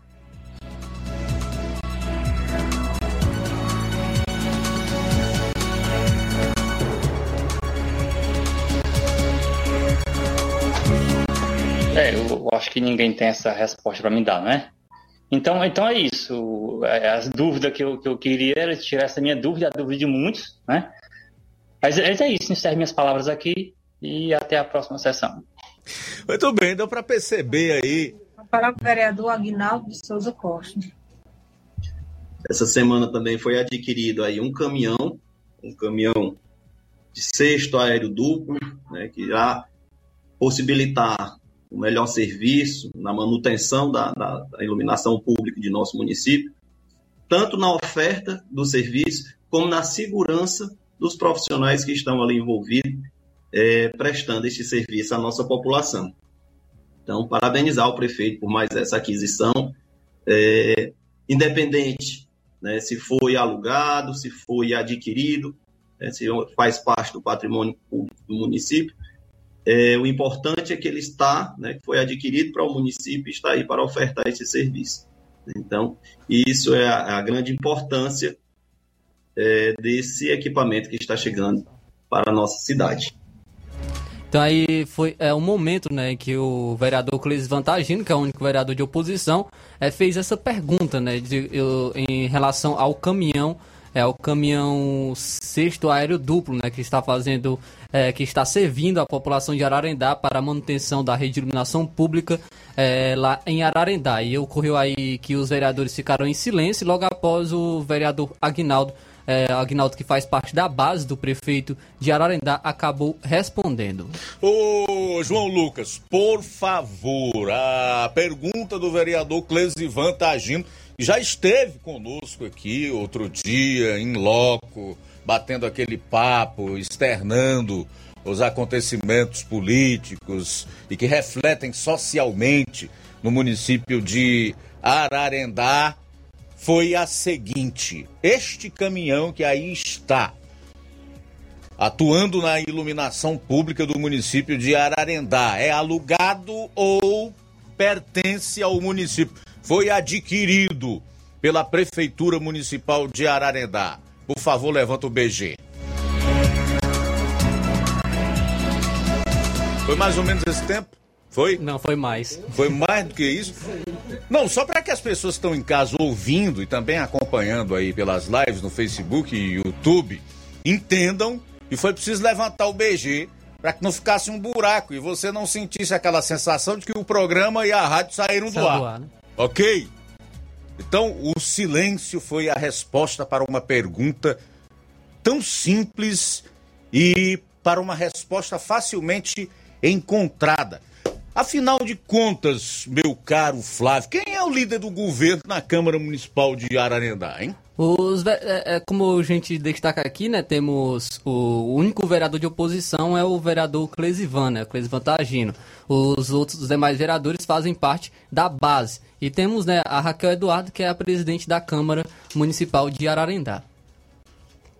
É, eu acho que ninguém tem essa resposta para me dar, né? Então, então é isso. É, as dúvidas que eu, que eu queria era tirar essa minha dúvida, a dúvida de muitos, né? Mas, mas é isso, encerro minhas palavras aqui e até a próxima sessão. Muito bem, deu para perceber aí. Para o vereador Aguinaldo de Souza Costa. Essa semana também foi adquirido aí um caminhão, um caminhão de sexto aéreo duplo, né, que irá possibilitar o melhor serviço na manutenção da, da, da iluminação pública de nosso município, tanto na oferta do serviço, como na segurança dos profissionais que estão ali envolvidos, é, prestando este serviço à nossa população. Então, parabenizar o prefeito por mais essa aquisição, é, independente né, se foi alugado, se foi adquirido, né, se faz parte do patrimônio público do município, é, o importante é que ele está, né, que foi adquirido para o município e está aí para ofertar esse serviço. Então, isso é a, a grande importância é, desse equipamento que está chegando para a nossa cidade. Então aí foi é, um momento né, que o vereador Cleis Vantagino, que é o único vereador de oposição, é, fez essa pergunta né, de, eu, em relação ao caminhão é o caminhão sexto aéreo duplo, né, que está fazendo, é, que está servindo a população de Ararendá para a manutenção da rede de iluminação pública é, lá em Ararendá. E ocorreu aí que os vereadores ficaram em silêncio logo após o vereador Aguinaldo é, Agnaldo, que faz parte da base do prefeito de Ararendá, acabou respondendo. Ô, João Lucas, por favor, a pergunta do vereador Clesivan Tagino já esteve conosco aqui outro dia, em loco, batendo aquele papo, externando os acontecimentos políticos e que refletem socialmente no município de Ararendá foi a seguinte: este caminhão que aí está, atuando na iluminação pública do município de Ararendá, é alugado ou pertence ao município? Foi adquirido pela Prefeitura Municipal de Ararendá. Por favor, levanta o BG. Foi mais ou menos esse tempo? Foi? Não, foi mais. Foi mais do que isso? Não, só para que as pessoas que estão em casa ouvindo e também acompanhando aí pelas lives no Facebook e YouTube entendam que foi preciso levantar o BG para que não ficasse um buraco e você não sentisse aquela sensação de que o programa e a rádio saíram do ar. ar né? Ok? Então, o silêncio foi a resposta para uma pergunta tão simples e para uma resposta facilmente encontrada. Afinal de contas, meu caro Flávio, quem é o líder do governo na Câmara Municipal de Ararendá, hein? Os, é, é, como a gente destaca aqui, né, temos o, único vereador de oposição é o vereador Clesivan, né, Clesivan Tagino. Os outros os demais vereadores fazem parte da base. E temos né, a Raquel Eduardo, que é a presidente da Câmara Municipal de Ararendá.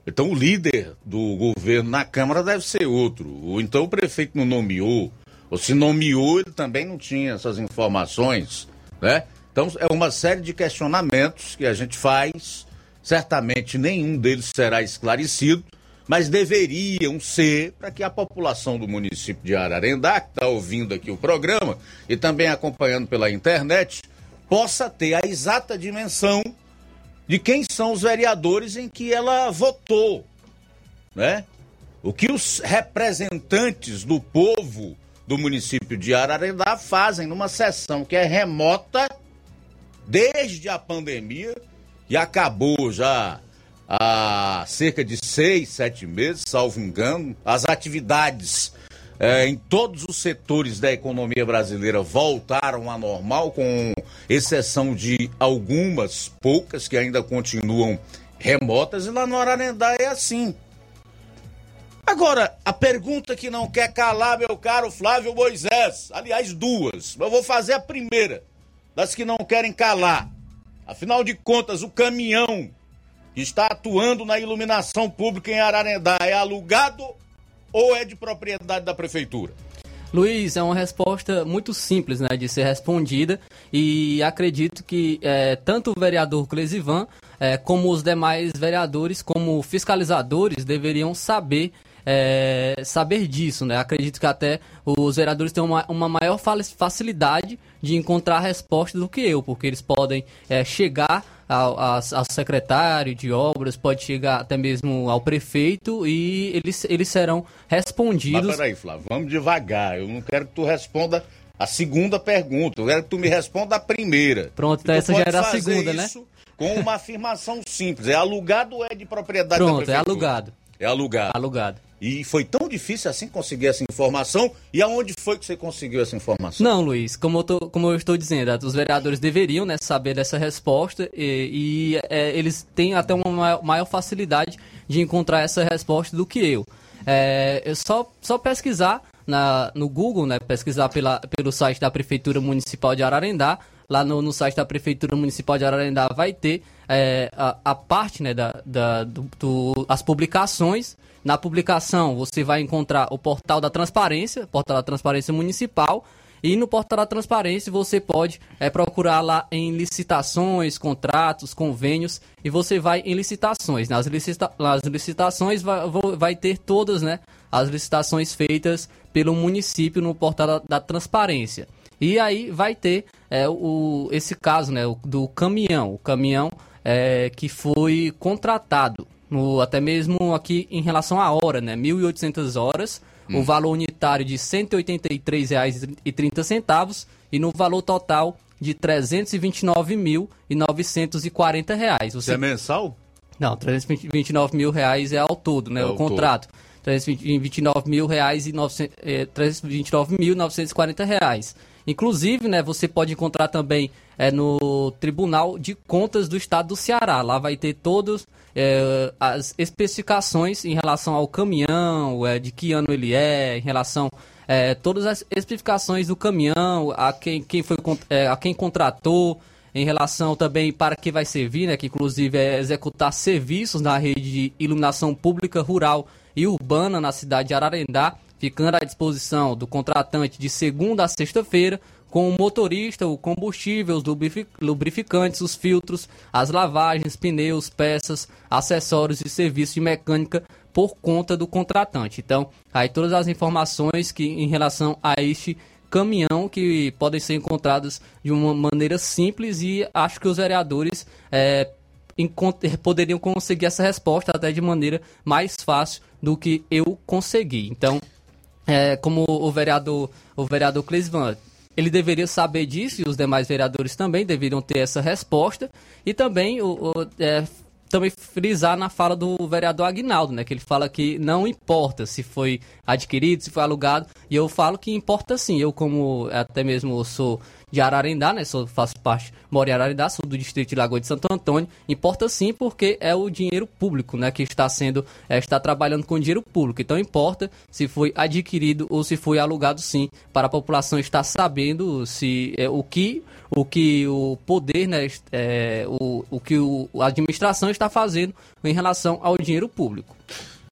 Então o líder do governo na Câmara deve ser outro. Ou então o prefeito não nomeou ou se nomeou, ele também não tinha essas informações, né? Então é uma série de questionamentos que a gente faz, certamente nenhum deles será esclarecido, mas deveriam ser para que a população do município de Ararendá, que está ouvindo aqui o programa e também acompanhando pela internet, possa ter a exata dimensão de quem são os vereadores em que ela votou, né? O que os representantes do povo do município de Ararendá fazem numa sessão que é remota desde a pandemia e acabou já há cerca de seis, sete meses, salvo engano. As atividades é, em todos os setores da economia brasileira voltaram ao normal, com exceção de algumas poucas que ainda continuam remotas, e lá no Ararendá é assim. Agora, a pergunta que não quer calar, meu caro Flávio Moisés, aliás, duas, eu vou fazer a primeira, das que não querem calar. Afinal de contas, o caminhão que está atuando na iluminação pública em Ararendá é alugado ou é de propriedade da prefeitura? Luiz, é uma resposta muito simples né, de ser respondida e acredito que é, tanto o vereador Clesivan é, como os demais vereadores, como fiscalizadores, deveriam saber é, saber disso, né? Acredito que até os vereadores têm uma, uma maior facilidade de encontrar respostas do que eu, porque eles podem é, chegar ao, ao, secretário de obras, pode chegar até mesmo ao prefeito e eles, eles serão respondidos. Mas peraí, Flávio, vamos devagar. Eu não quero que tu responda a segunda pergunta, eu quero que tu me responda a primeira. Pronto, então essa já era a segunda, né? Com uma afirmação simples: é alugado ou é de propriedade Pronto, da prefeitura? Pronto, é alugado. É alugado. Alugado. E foi tão difícil assim conseguir essa informação. E aonde foi que você conseguiu essa informação? Não, Luiz, como eu, tô, como eu estou dizendo, os vereadores deveriam né, saber dessa resposta e, e é, eles têm até uma maior, facilidade de encontrar essa resposta do que eu. É, é só, só pesquisar na, no Google, né, pesquisar pela, pelo site da Prefeitura Municipal de Ararendá. Lá no, no site da Prefeitura Municipal de Ararendá vai ter é, a, a, parte né, da, da, do, do, as publicações na publicação você vai encontrar o portal da transparência, portal da transparência municipal, e no portal da transparência você pode é, procurar lá em licitações, contratos, convênios e você vai em licitações. Nas, licita nas licitações vai, vai, ter todas né, as licitações feitas pelo município no portal da, da transparência. E aí vai ter é, o, esse caso né, do caminhão, o caminhão é, que foi contratado no, até mesmo aqui em relação à hora, né? 1.800 horas, hum. o valor unitário de R$ 183,30 e no valor total de R$ 329.940. Você... Isso é mensal? Não, 329 mil reais é ao todo, né? É o contrato. 329 mil reais e 900, eh, 329.940 reais. Inclusive, né, você pode encontrar também é, no Tribunal de Contas do Estado do Ceará. Lá vai ter todas é, as especificações em relação ao caminhão, é, de que ano ele é, em relação é, todas as especificações do caminhão, a quem, quem foi é, a quem contratou, em relação também para que vai servir, né, que inclusive é executar serviços na rede de iluminação pública rural e urbana na cidade de Ararendá, ficando à disposição do contratante de segunda a sexta-feira, com o motorista, o combustível, os lubrifi- lubrificantes, os filtros, as lavagens, pneus, peças, acessórios e serviços de mecânica por conta do contratante. Então, aí todas as informações que em relação a este caminhão que podem ser encontradas de uma maneira simples e acho que os vereadores é, encont- poderiam conseguir essa resposta até de maneira mais fácil do que eu consegui. Então, é, como o vereador, o vereador Clisvan, ele deveria saber disso e os demais vereadores também deveriam ter essa resposta e também o, o- é, também frisar na fala do vereador Aguinaldo, né, que ele fala que não importa se foi adquirido, se foi alugado, e eu falo que importa sim. Eu como até mesmo sou de Ararendá, né, sou, faço parte, moro em Ararendá, sou do distrito de Lagoa de Santo Antônio, importa sim porque é o dinheiro público, né, que está sendo, é, está trabalhando com dinheiro público. Então importa se foi adquirido ou se foi alugado sim, para a população estar sabendo se é, o que o que o poder, né, é, o, o que o, a administração está fazendo em relação ao dinheiro público.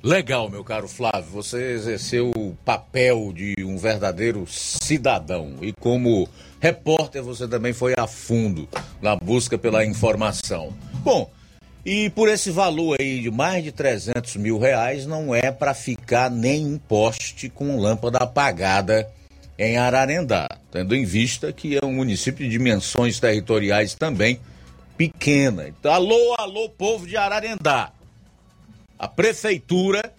Legal, meu caro Flávio. Você exerceu o papel de um verdadeiro cidadão. E como repórter, você também foi a fundo na busca pela informação. Bom, e por esse valor aí de mais de 300 mil reais, não é para ficar nenhum poste com lâmpada apagada em Ararendá, tendo em vista que é um município de dimensões territoriais também pequena. Então, alô, alô, povo de Ararendá. A prefeitura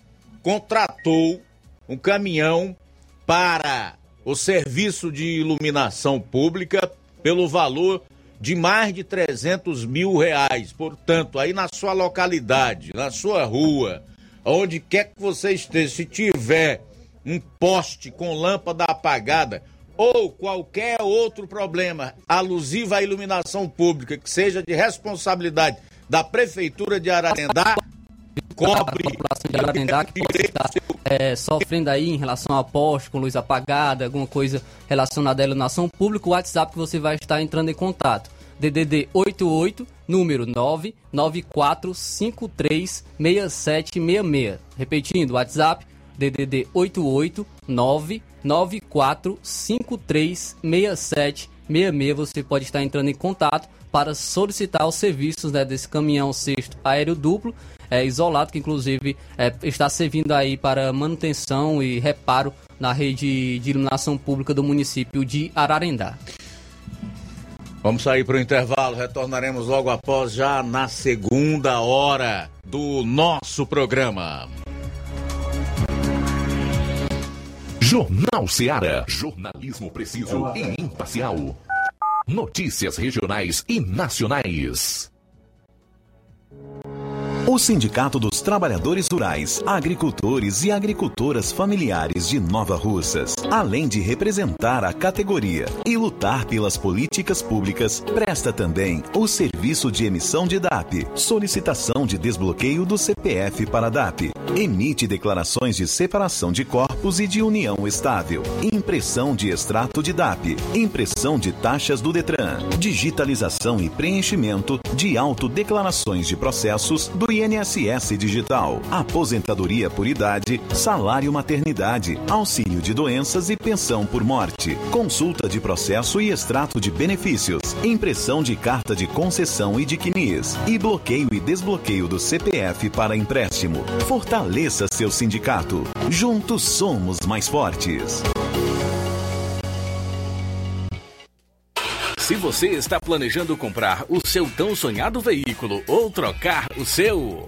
contratou um caminhão para o serviço de iluminação pública pelo valor de mais de 300 mil reais. Portanto, aí na sua localidade, na sua rua, onde quer que você esteja, se tiver um poste com lâmpada apagada ou qualquer outro problema alusivo à iluminação pública que seja de responsabilidade da prefeitura de Ararendá, cobre população de Ararendá que possa estar é, sofrendo aí em relação a poste com luz apagada, alguma coisa relacionada à iluminação pública, o WhatsApp que você vai estar entrando em contato. DDD 88, número 994536766. Repetindo, WhatsApp DDD 88 994536766. Você pode estar entrando em contato para solicitar os serviços né, desse caminhão cesto aéreo duplo é, isolado, que inclusive é, está servindo aí para manutenção e reparo na rede de iluminação pública do município de Ararendá. Vamos sair para o intervalo, retornaremos logo após, já na segunda hora do nosso programa. Jornal Seara. Jornalismo preciso e imparcial. Notícias regionais e nacionais. O Sindicato dos Trabalhadores Rurais, Agricultores e Agricultoras Familiares de Nova Russas, além de representar a categoria e lutar pelas políticas públicas, presta também o serviço de emissão de DAP, solicitação de desbloqueio do CPF para DAP, emite declarações de separação de corpos e de união estável, impressão de extrato de DAP, impressão de taxas do Detran, digitalização e preenchimento de autodeclarações de processos do INSS Digital, aposentadoria por idade, salário maternidade, auxílio de doenças e pensão por morte, consulta de processo e extrato de benefícios, impressão de carta de concessão e de CNIS, e bloqueio e desbloqueio do CPF para empréstimo. Fortaleça seu sindicato. Juntos somos mais fortes. Se você está planejando comprar o seu tão sonhado veículo ou trocar o seu,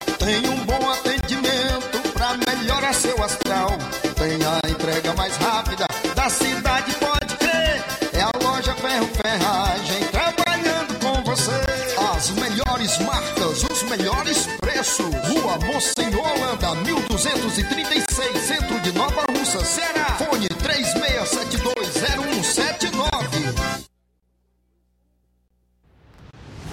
Melhorar seu astral. Tem a entrega mais rápida da cidade, pode crer. É a loja Ferro Ferragem trabalhando com você. As melhores marcas, os melhores preços. Rua Monsenhor Holanda, 1236, centro de Nova Russa, Ceará. Fone 36720179.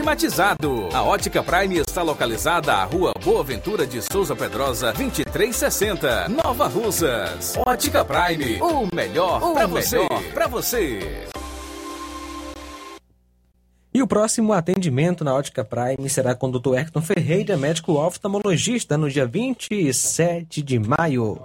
climatizado. A Ótica Prime está localizada à Rua Boa Ventura de Souza Pedrosa, 2360, Nova Russas. Ótica Prime, o melhor para você. Pra você. E o próximo atendimento na Ótica Prime será com o Dr. Hector Ferreira, médico oftalmologista, no dia 27 de maio.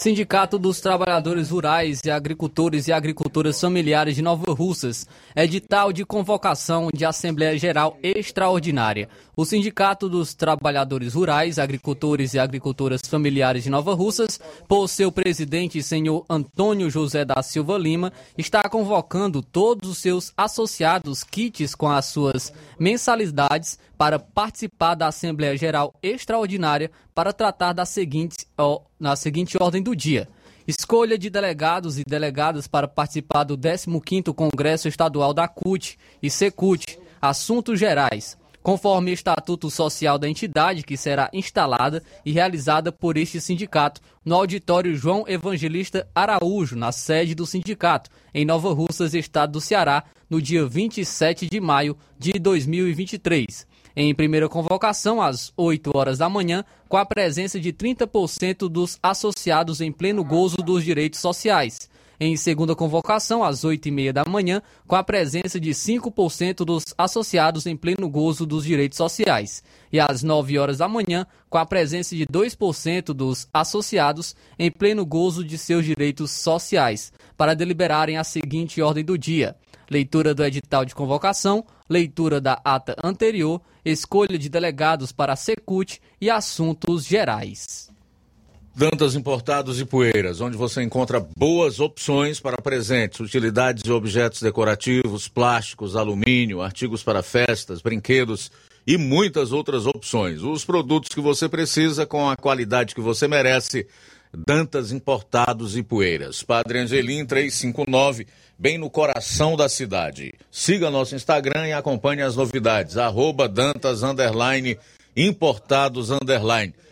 Sindicato dos Trabalhadores Rurais e Agricultores e Agricultoras Familiares de Nova Russas, edital de convocação de Assembleia Geral Extraordinária. O Sindicato dos Trabalhadores Rurais, Agricultores e Agricultoras Familiares de Nova Russas, por seu presidente, senhor Antônio José da Silva Lima, está convocando todos os seus associados kits com as suas mensalidades para participar da Assembleia Geral Extraordinária para tratar da seguinte, ó, na seguinte ordem do dia. Escolha de delegados e delegadas para participar do 15º Congresso Estadual da CUT e SECUT. Assuntos gerais. Conforme Estatuto Social da entidade, que será instalada e realizada por este sindicato no auditório João Evangelista Araújo, na sede do sindicato, em Nova Russas, estado do Ceará, no dia 27 de maio de 2023 em primeira convocação às 8 horas da manhã, com a presença de 30% dos associados em pleno gozo dos direitos sociais. Em segunda convocação, às 8 e meia da manhã, com a presença de 5% dos associados em pleno gozo dos direitos sociais. E às 9 horas da manhã, com a presença de 2% dos associados em pleno gozo de seus direitos sociais, para deliberarem a seguinte ordem do dia leitura do edital de convocação, leitura da ata anterior, escolha de delegados para a Secult e assuntos gerais. Dantas Importados e Poeiras, onde você encontra boas opções para presentes, utilidades e objetos decorativos, plásticos, alumínio, artigos para festas, brinquedos e muitas outras opções. Os produtos que você precisa com a qualidade que você merece. Dantas Importados e Poeiras. Padre Angelim 359, bem no coração da cidade. Siga nosso Instagram e acompanhe as novidades. Arroba Dantas Underline Importados Underline.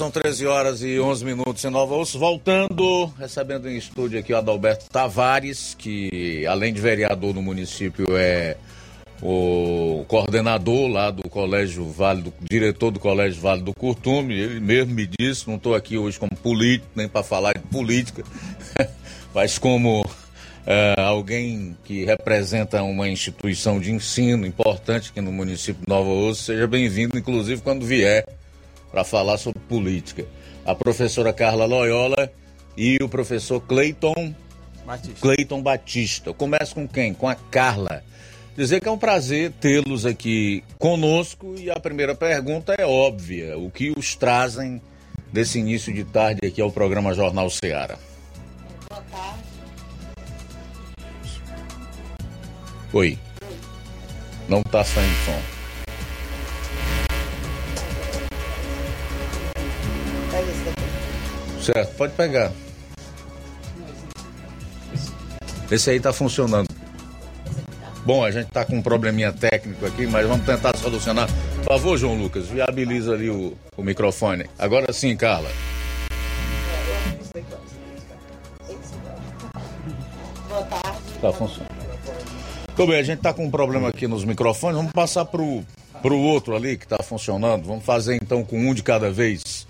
São 13 horas e 11 minutos em Nova Osso. Voltando, recebendo em estúdio aqui o Adalberto Tavares, que além de vereador no município é o coordenador lá do Colégio Vale, do diretor do Colégio Vale do Curtume. Ele mesmo me disse, não estou aqui hoje como político, nem para falar de política, mas como é, alguém que representa uma instituição de ensino importante aqui no município de Nova Osso. Seja bem-vindo, inclusive, quando vier para falar sobre política. A professora Carla Loyola e o professor Cleiton Batista. Cleiton Batista. Eu começo com quem? Com a Carla. Dizer que é um prazer tê-los aqui conosco e a primeira pergunta é óbvia: o que os trazem desse início de tarde aqui ao programa Jornal Ceará? Boa tarde. Oi. Não tá saindo som. Certo, pode pegar. Esse aí tá funcionando. Bom, a gente tá com um probleminha técnico aqui, mas vamos tentar solucionar. Por favor, João Lucas, viabiliza ali o, o microfone. Agora sim, Carla. Boa tarde. Tá funcionando. Tudo bem, a gente tá com um problema aqui nos microfones. Vamos passar pro, pro outro ali que tá funcionando. Vamos fazer então com um de cada vez.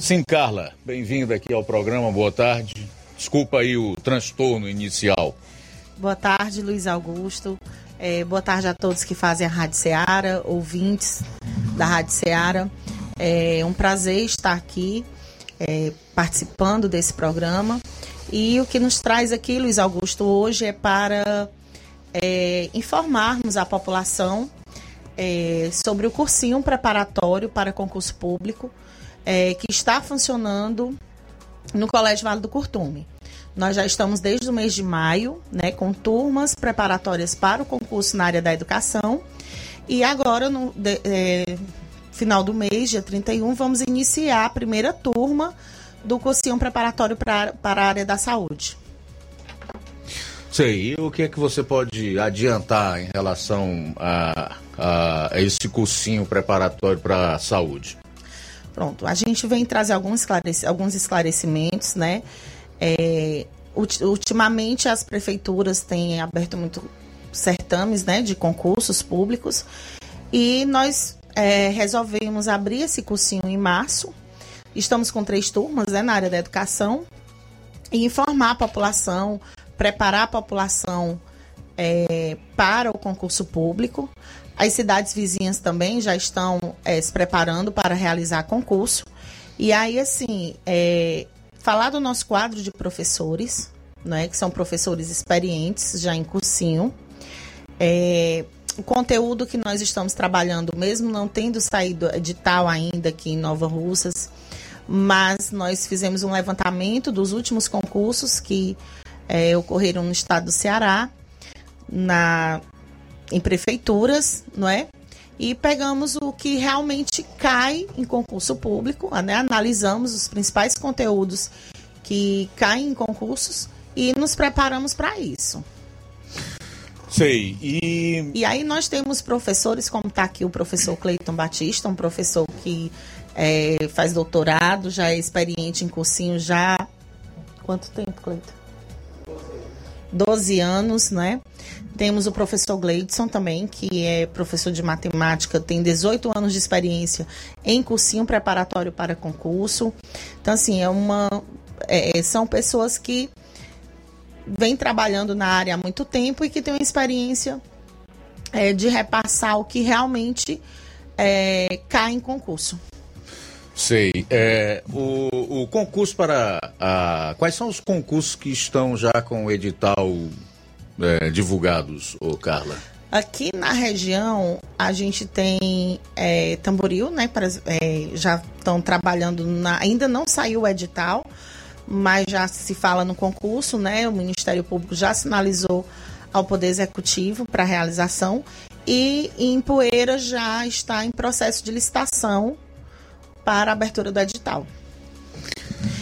Sim, Carla, bem-vinda aqui ao programa. Boa tarde. Desculpa aí o transtorno inicial. Boa tarde, Luiz Augusto. É, boa tarde a todos que fazem a Rádio Ceará, ouvintes da Rádio Ceará. É um prazer estar aqui é, participando desse programa. E o que nos traz aqui, Luiz Augusto, hoje é para é, informarmos a população é, sobre o cursinho preparatório para concurso público é, que está funcionando no Colégio Vale do Curtume. Nós já estamos desde o mês de maio, né, com turmas preparatórias para o concurso na área da educação. E agora, no de- é, final do mês, dia 31, vamos iniciar a primeira turma do cursinho preparatório pra, para a área da saúde. Sei, e o que é que você pode adiantar em relação a, a esse cursinho preparatório para a saúde? Pronto, a gente vem trazer alguns, esclareci- alguns esclarecimentos, né? É, ulti- ultimamente as prefeituras têm aberto muito certames, né, de concursos públicos e nós é, resolvemos abrir esse cursinho em março. Estamos com três turmas, né, na área da educação e informar a população, preparar a população é, para o concurso público. As cidades vizinhas também já estão é, se preparando para realizar concurso. E aí, assim, é, falar do nosso quadro de professores, né, que são professores experientes já em cursinho. É, o conteúdo que nós estamos trabalhando, mesmo não tendo saído edital ainda aqui em Nova Russas, mas nós fizemos um levantamento dos últimos concursos que é, ocorreram no estado do Ceará, na, em prefeituras, não é? E pegamos o que realmente cai em concurso público, né? analisamos os principais conteúdos que caem em concursos e nos preparamos para isso. Sei, e. E aí nós temos professores, como está aqui o professor Cleiton Batista, um professor que é, faz doutorado, já é experiente em cursinho já. Quanto tempo, Cleiton? 12 anos, né? Temos o professor Gleidson também, que é professor de matemática, tem 18 anos de experiência em cursinho preparatório para concurso. Então, assim, é uma. é, são pessoas que vêm trabalhando na área há muito tempo e que têm uma experiência é, de repassar o que realmente é, cai em concurso. Sei. É, o, o concurso para. A, quais são os concursos que estão já com o edital é, divulgados, ô Carla? Aqui na região, a gente tem é, Tamboril, né? é, já estão trabalhando, na, ainda não saiu o edital, mas já se fala no concurso, né? O Ministério Público já sinalizou ao Poder Executivo para realização. E em Poeira já está em processo de licitação para a abertura do edital.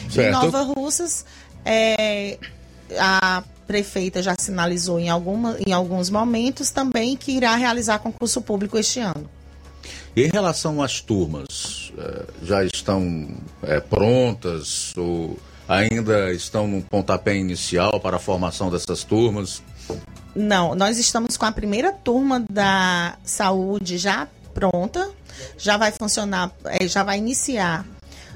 Em Certo. Nova Russas, é, a prefeita já sinalizou em, alguma, em alguns momentos também que irá realizar concurso público este ano. Em relação às turmas, eh, já estão eh, prontas ou ainda estão no pontapé inicial para a formação dessas turmas? Não, nós estamos com a primeira turma da saúde já pronta. Já vai funcionar, eh, já vai iniciar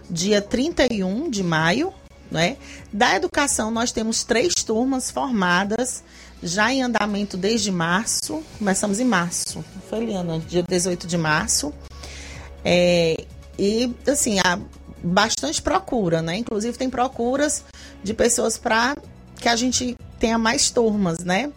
dia 31 de maio, né? Da educação, nós temos três turmas formadas, já em andamento desde março. Começamos em março, foi, Liana? Dia 18 de março. É, e, assim, há bastante procura, né? Inclusive, tem procuras de pessoas para que a gente tenha mais turmas, né?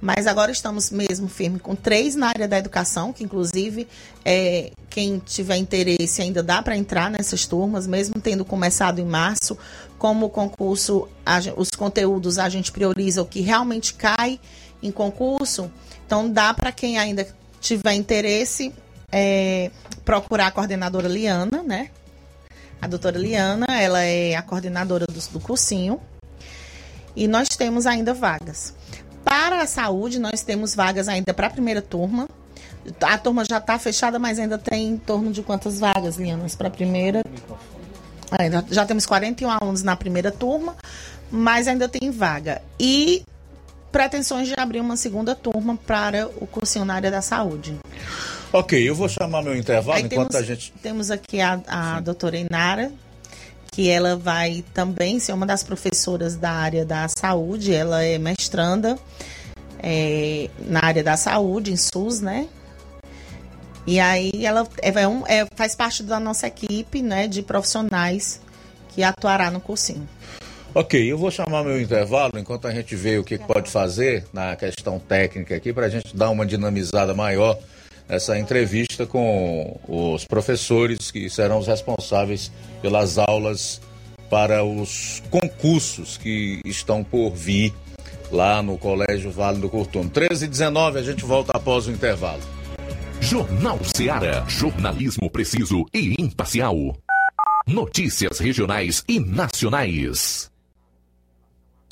Mas agora estamos mesmo firme com três na área da educação, que inclusive é, quem tiver interesse ainda dá para entrar nessas turmas, mesmo tendo começado em março. Como o concurso, a, os conteúdos a gente prioriza o que realmente cai em concurso, então dá para quem ainda tiver interesse é, procurar a coordenadora Liana, né? A doutora Liana, ela é a coordenadora do, do cursinho. E nós temos ainda vagas. Para a saúde, nós temos vagas ainda para a primeira turma. A turma já está fechada, mas ainda tem em torno de quantas vagas, Lianas, para a primeira? Ainda, já temos 41 alunos na primeira turma, mas ainda tem vaga. E pretensões de abrir uma segunda turma para o cursinho na área da saúde. Ok, eu vou chamar meu intervalo Aí enquanto temos, a gente. Temos aqui a, a doutora Inara, que ela vai também ser uma das professoras da área da saúde. Ela é mestranda é, na área da saúde, em SUS, né? E aí ela é, um, é, faz parte da nossa equipe né, de profissionais que atuará no cursinho. Ok, eu vou chamar meu intervalo enquanto a gente vê o que pode fazer na questão técnica aqui para a gente dar uma dinamizada maior nessa entrevista com os professores que serão os responsáveis pelas aulas para os concursos que estão por vir lá no Colégio Vale do Curtume. 13 e 19, a gente volta após o intervalo. Jornal Seara. Jornalismo preciso e imparcial. Notícias regionais e nacionais.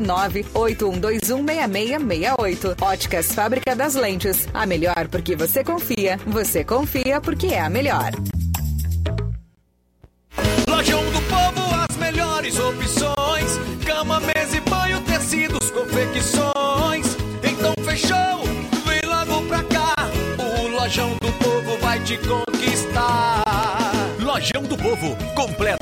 98121 6668. Óticas Fábrica das Lentes. A melhor porque você confia. Você confia porque é a melhor. Lojão do Povo, as melhores opções: cama, mesa e banho, tecidos, confecções. Então fechou, vem logo pra cá. O Lojão do Povo vai te conquistar. Lojão do Povo, completo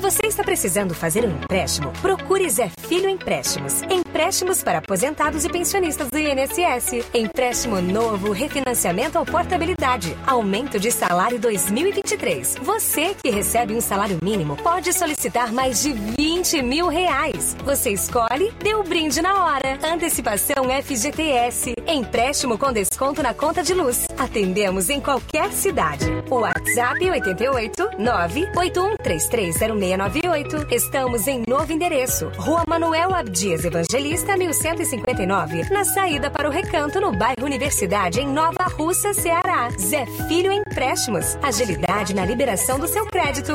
Se você está precisando fazer um empréstimo, procure Zé Filho Empréstimos. Empréstimos para aposentados e pensionistas do INSS. Empréstimo novo, refinanciamento ou portabilidade. Aumento de salário 2023. Você que recebe um salário mínimo pode solicitar mais de 20 mil reais. Você escolhe, dê o brinde na hora. Antecipação FGTS. Empréstimo com desconto na conta de luz. Atendemos em qualquer cidade. WhatsApp 88 981330698. Estamos em novo endereço. Rua Manuel Abdias Evangelista, 1159. Na saída para o Recanto, no bairro Universidade, em Nova Russa, Ceará. Zé Filho Empréstimos. Agilidade na liberação do seu crédito.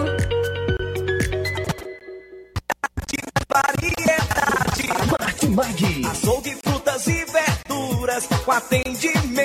Variedade. Martimag. Açougue, frutas e verduras com atendimento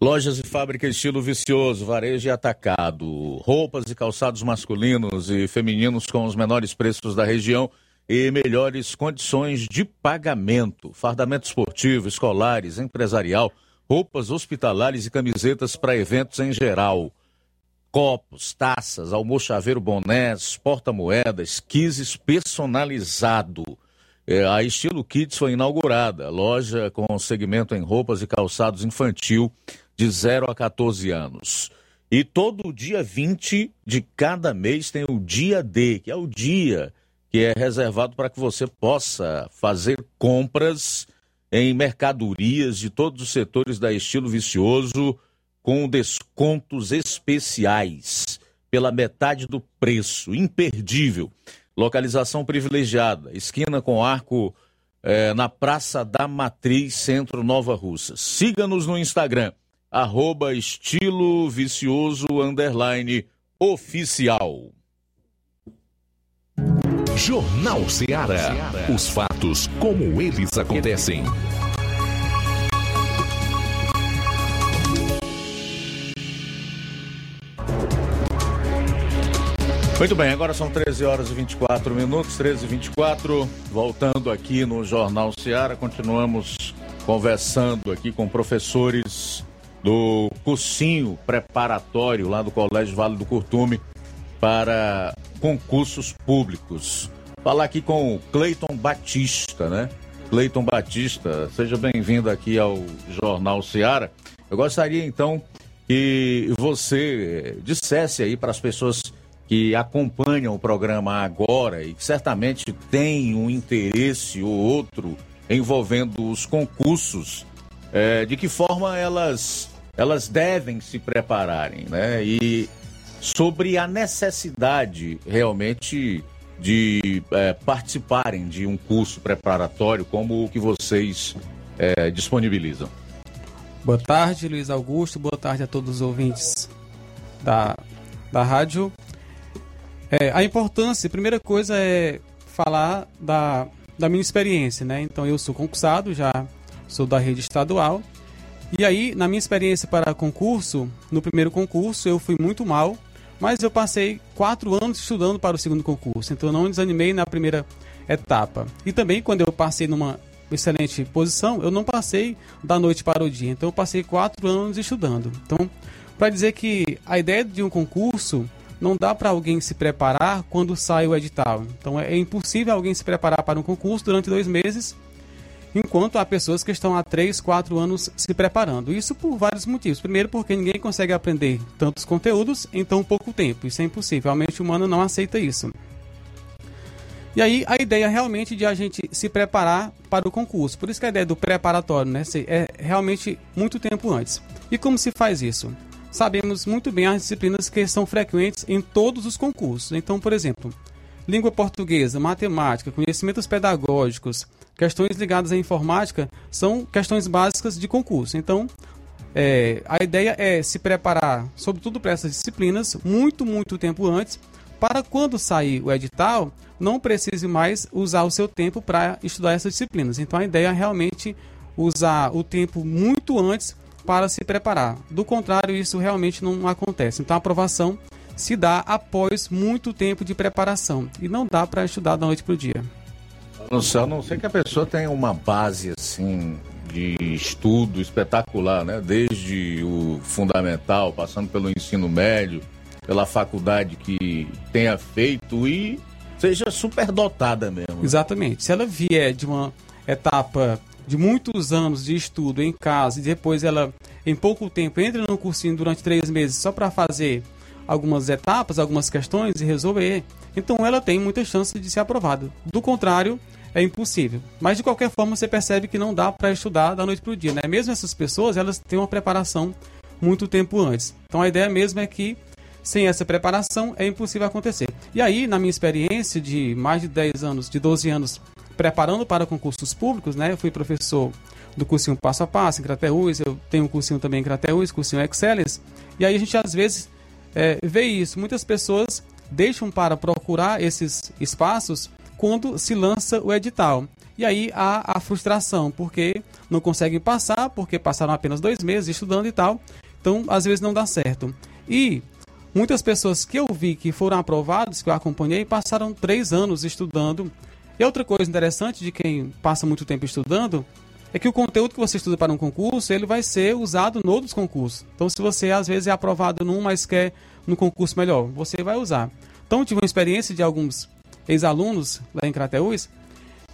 Lojas e fábrica estilo vicioso, varejo e atacado. Roupas e calçados masculinos e femininos com os menores preços da região e melhores condições de pagamento. Fardamento esportivo, escolares, empresarial, roupas hospitalares e camisetas para eventos em geral. Copos, taças, almochaveiro bonés, porta-moedas, quizzes personalizado. É, a Estilo Kids foi inaugurada, loja com segmento em roupas e calçados infantil de 0 a 14 anos. E todo dia 20 de cada mês tem o dia D, que é o dia que é reservado para que você possa fazer compras em mercadorias de todos os setores da Estilo Vicioso com descontos especiais pela metade do preço, imperdível. Localização privilegiada, esquina com arco eh, na Praça da Matriz, Centro Nova Russa. Siga-nos no Instagram, arroba estilo vicioso underline oficial. Jornal Ceará. Os fatos como eles acontecem. Muito bem, agora são 13 horas e 24 minutos, 13 e 24. Voltando aqui no Jornal Ceará, continuamos conversando aqui com professores do cursinho preparatório lá do Colégio Vale do Curtume para concursos públicos. Falar aqui com o Cleiton Batista, né? Cleiton Batista, seja bem-vindo aqui ao Jornal Ceará. Eu gostaria então que você dissesse aí para as pessoas que acompanham o programa agora e que certamente têm um interesse ou outro envolvendo os concursos, é, de que forma elas, elas devem se prepararem, né? E sobre a necessidade realmente de é, participarem de um curso preparatório como o que vocês é, disponibilizam. Boa tarde, Luiz Augusto. Boa tarde a todos os ouvintes da, da rádio. É, a importância, a primeira coisa é falar da, da minha experiência, né? Então eu sou concursado, já sou da rede estadual. E aí, na minha experiência para concurso, no primeiro concurso eu fui muito mal, mas eu passei quatro anos estudando para o segundo concurso, então eu não desanimei na primeira etapa. E também quando eu passei numa excelente posição, eu não passei da noite para o dia, então eu passei quatro anos estudando. Então, para dizer que a ideia de um concurso não dá para alguém se preparar quando sai o edital. Então é impossível alguém se preparar para um concurso durante dois meses, enquanto há pessoas que estão há três, quatro anos se preparando. Isso por vários motivos. Primeiro, porque ninguém consegue aprender tantos conteúdos em tão pouco tempo. Isso é impossível. A mente humana não aceita isso. E aí a ideia realmente de a gente se preparar para o concurso. Por isso que a ideia do preparatório né, é realmente muito tempo antes. E como se faz isso? sabemos muito bem as disciplinas que são frequentes em todos os concursos. Então, por exemplo, língua portuguesa, matemática, conhecimentos pedagógicos, questões ligadas à informática são questões básicas de concurso. Então, é, a ideia é se preparar, sobretudo para essas disciplinas, muito, muito tempo antes, para quando sair o edital, não precise mais usar o seu tempo para estudar essas disciplinas. Então, a ideia é realmente usar o tempo muito antes para se preparar. Do contrário, isso realmente não acontece. Então a aprovação se dá após muito tempo de preparação e não dá para estudar da noite para o dia. A não ser que a pessoa tenha uma base assim de estudo espetacular, né? Desde o fundamental, passando pelo ensino médio pela faculdade que tenha feito e seja superdotada mesmo. Exatamente. Se ela vier de uma etapa de muitos anos de estudo em casa e depois ela, em pouco tempo, entra no cursinho durante três meses só para fazer algumas etapas, algumas questões e resolver, então ela tem muita chance de ser aprovada. Do contrário, é impossível. Mas de qualquer forma você percebe que não dá para estudar da noite para o dia, né? Mesmo essas pessoas, elas têm uma preparação muito tempo antes. Então a ideia mesmo é que sem essa preparação é impossível acontecer. E aí, na minha experiência de mais de 10 anos, de 12 anos preparando para concursos públicos, né? Eu fui professor do cursinho Passo a Passo em Crateús, eu tenho um cursinho também em Crateús, cursinho Excellence. E aí a gente às vezes é, vê isso. Muitas pessoas deixam para procurar esses espaços quando se lança o edital. E aí há a frustração, porque não conseguem passar, porque passaram apenas dois meses estudando e tal. Então, às vezes não dá certo. E muitas pessoas que eu vi que foram aprovados, que eu acompanhei, passaram três anos estudando. E outra coisa interessante de quem passa muito tempo estudando é que o conteúdo que você estuda para um concurso, ele vai ser usado em outros concursos. Então, se você às vezes é aprovado num, mas quer no concurso melhor, você vai usar. Então, tive uma experiência de alguns ex-alunos lá em Crateús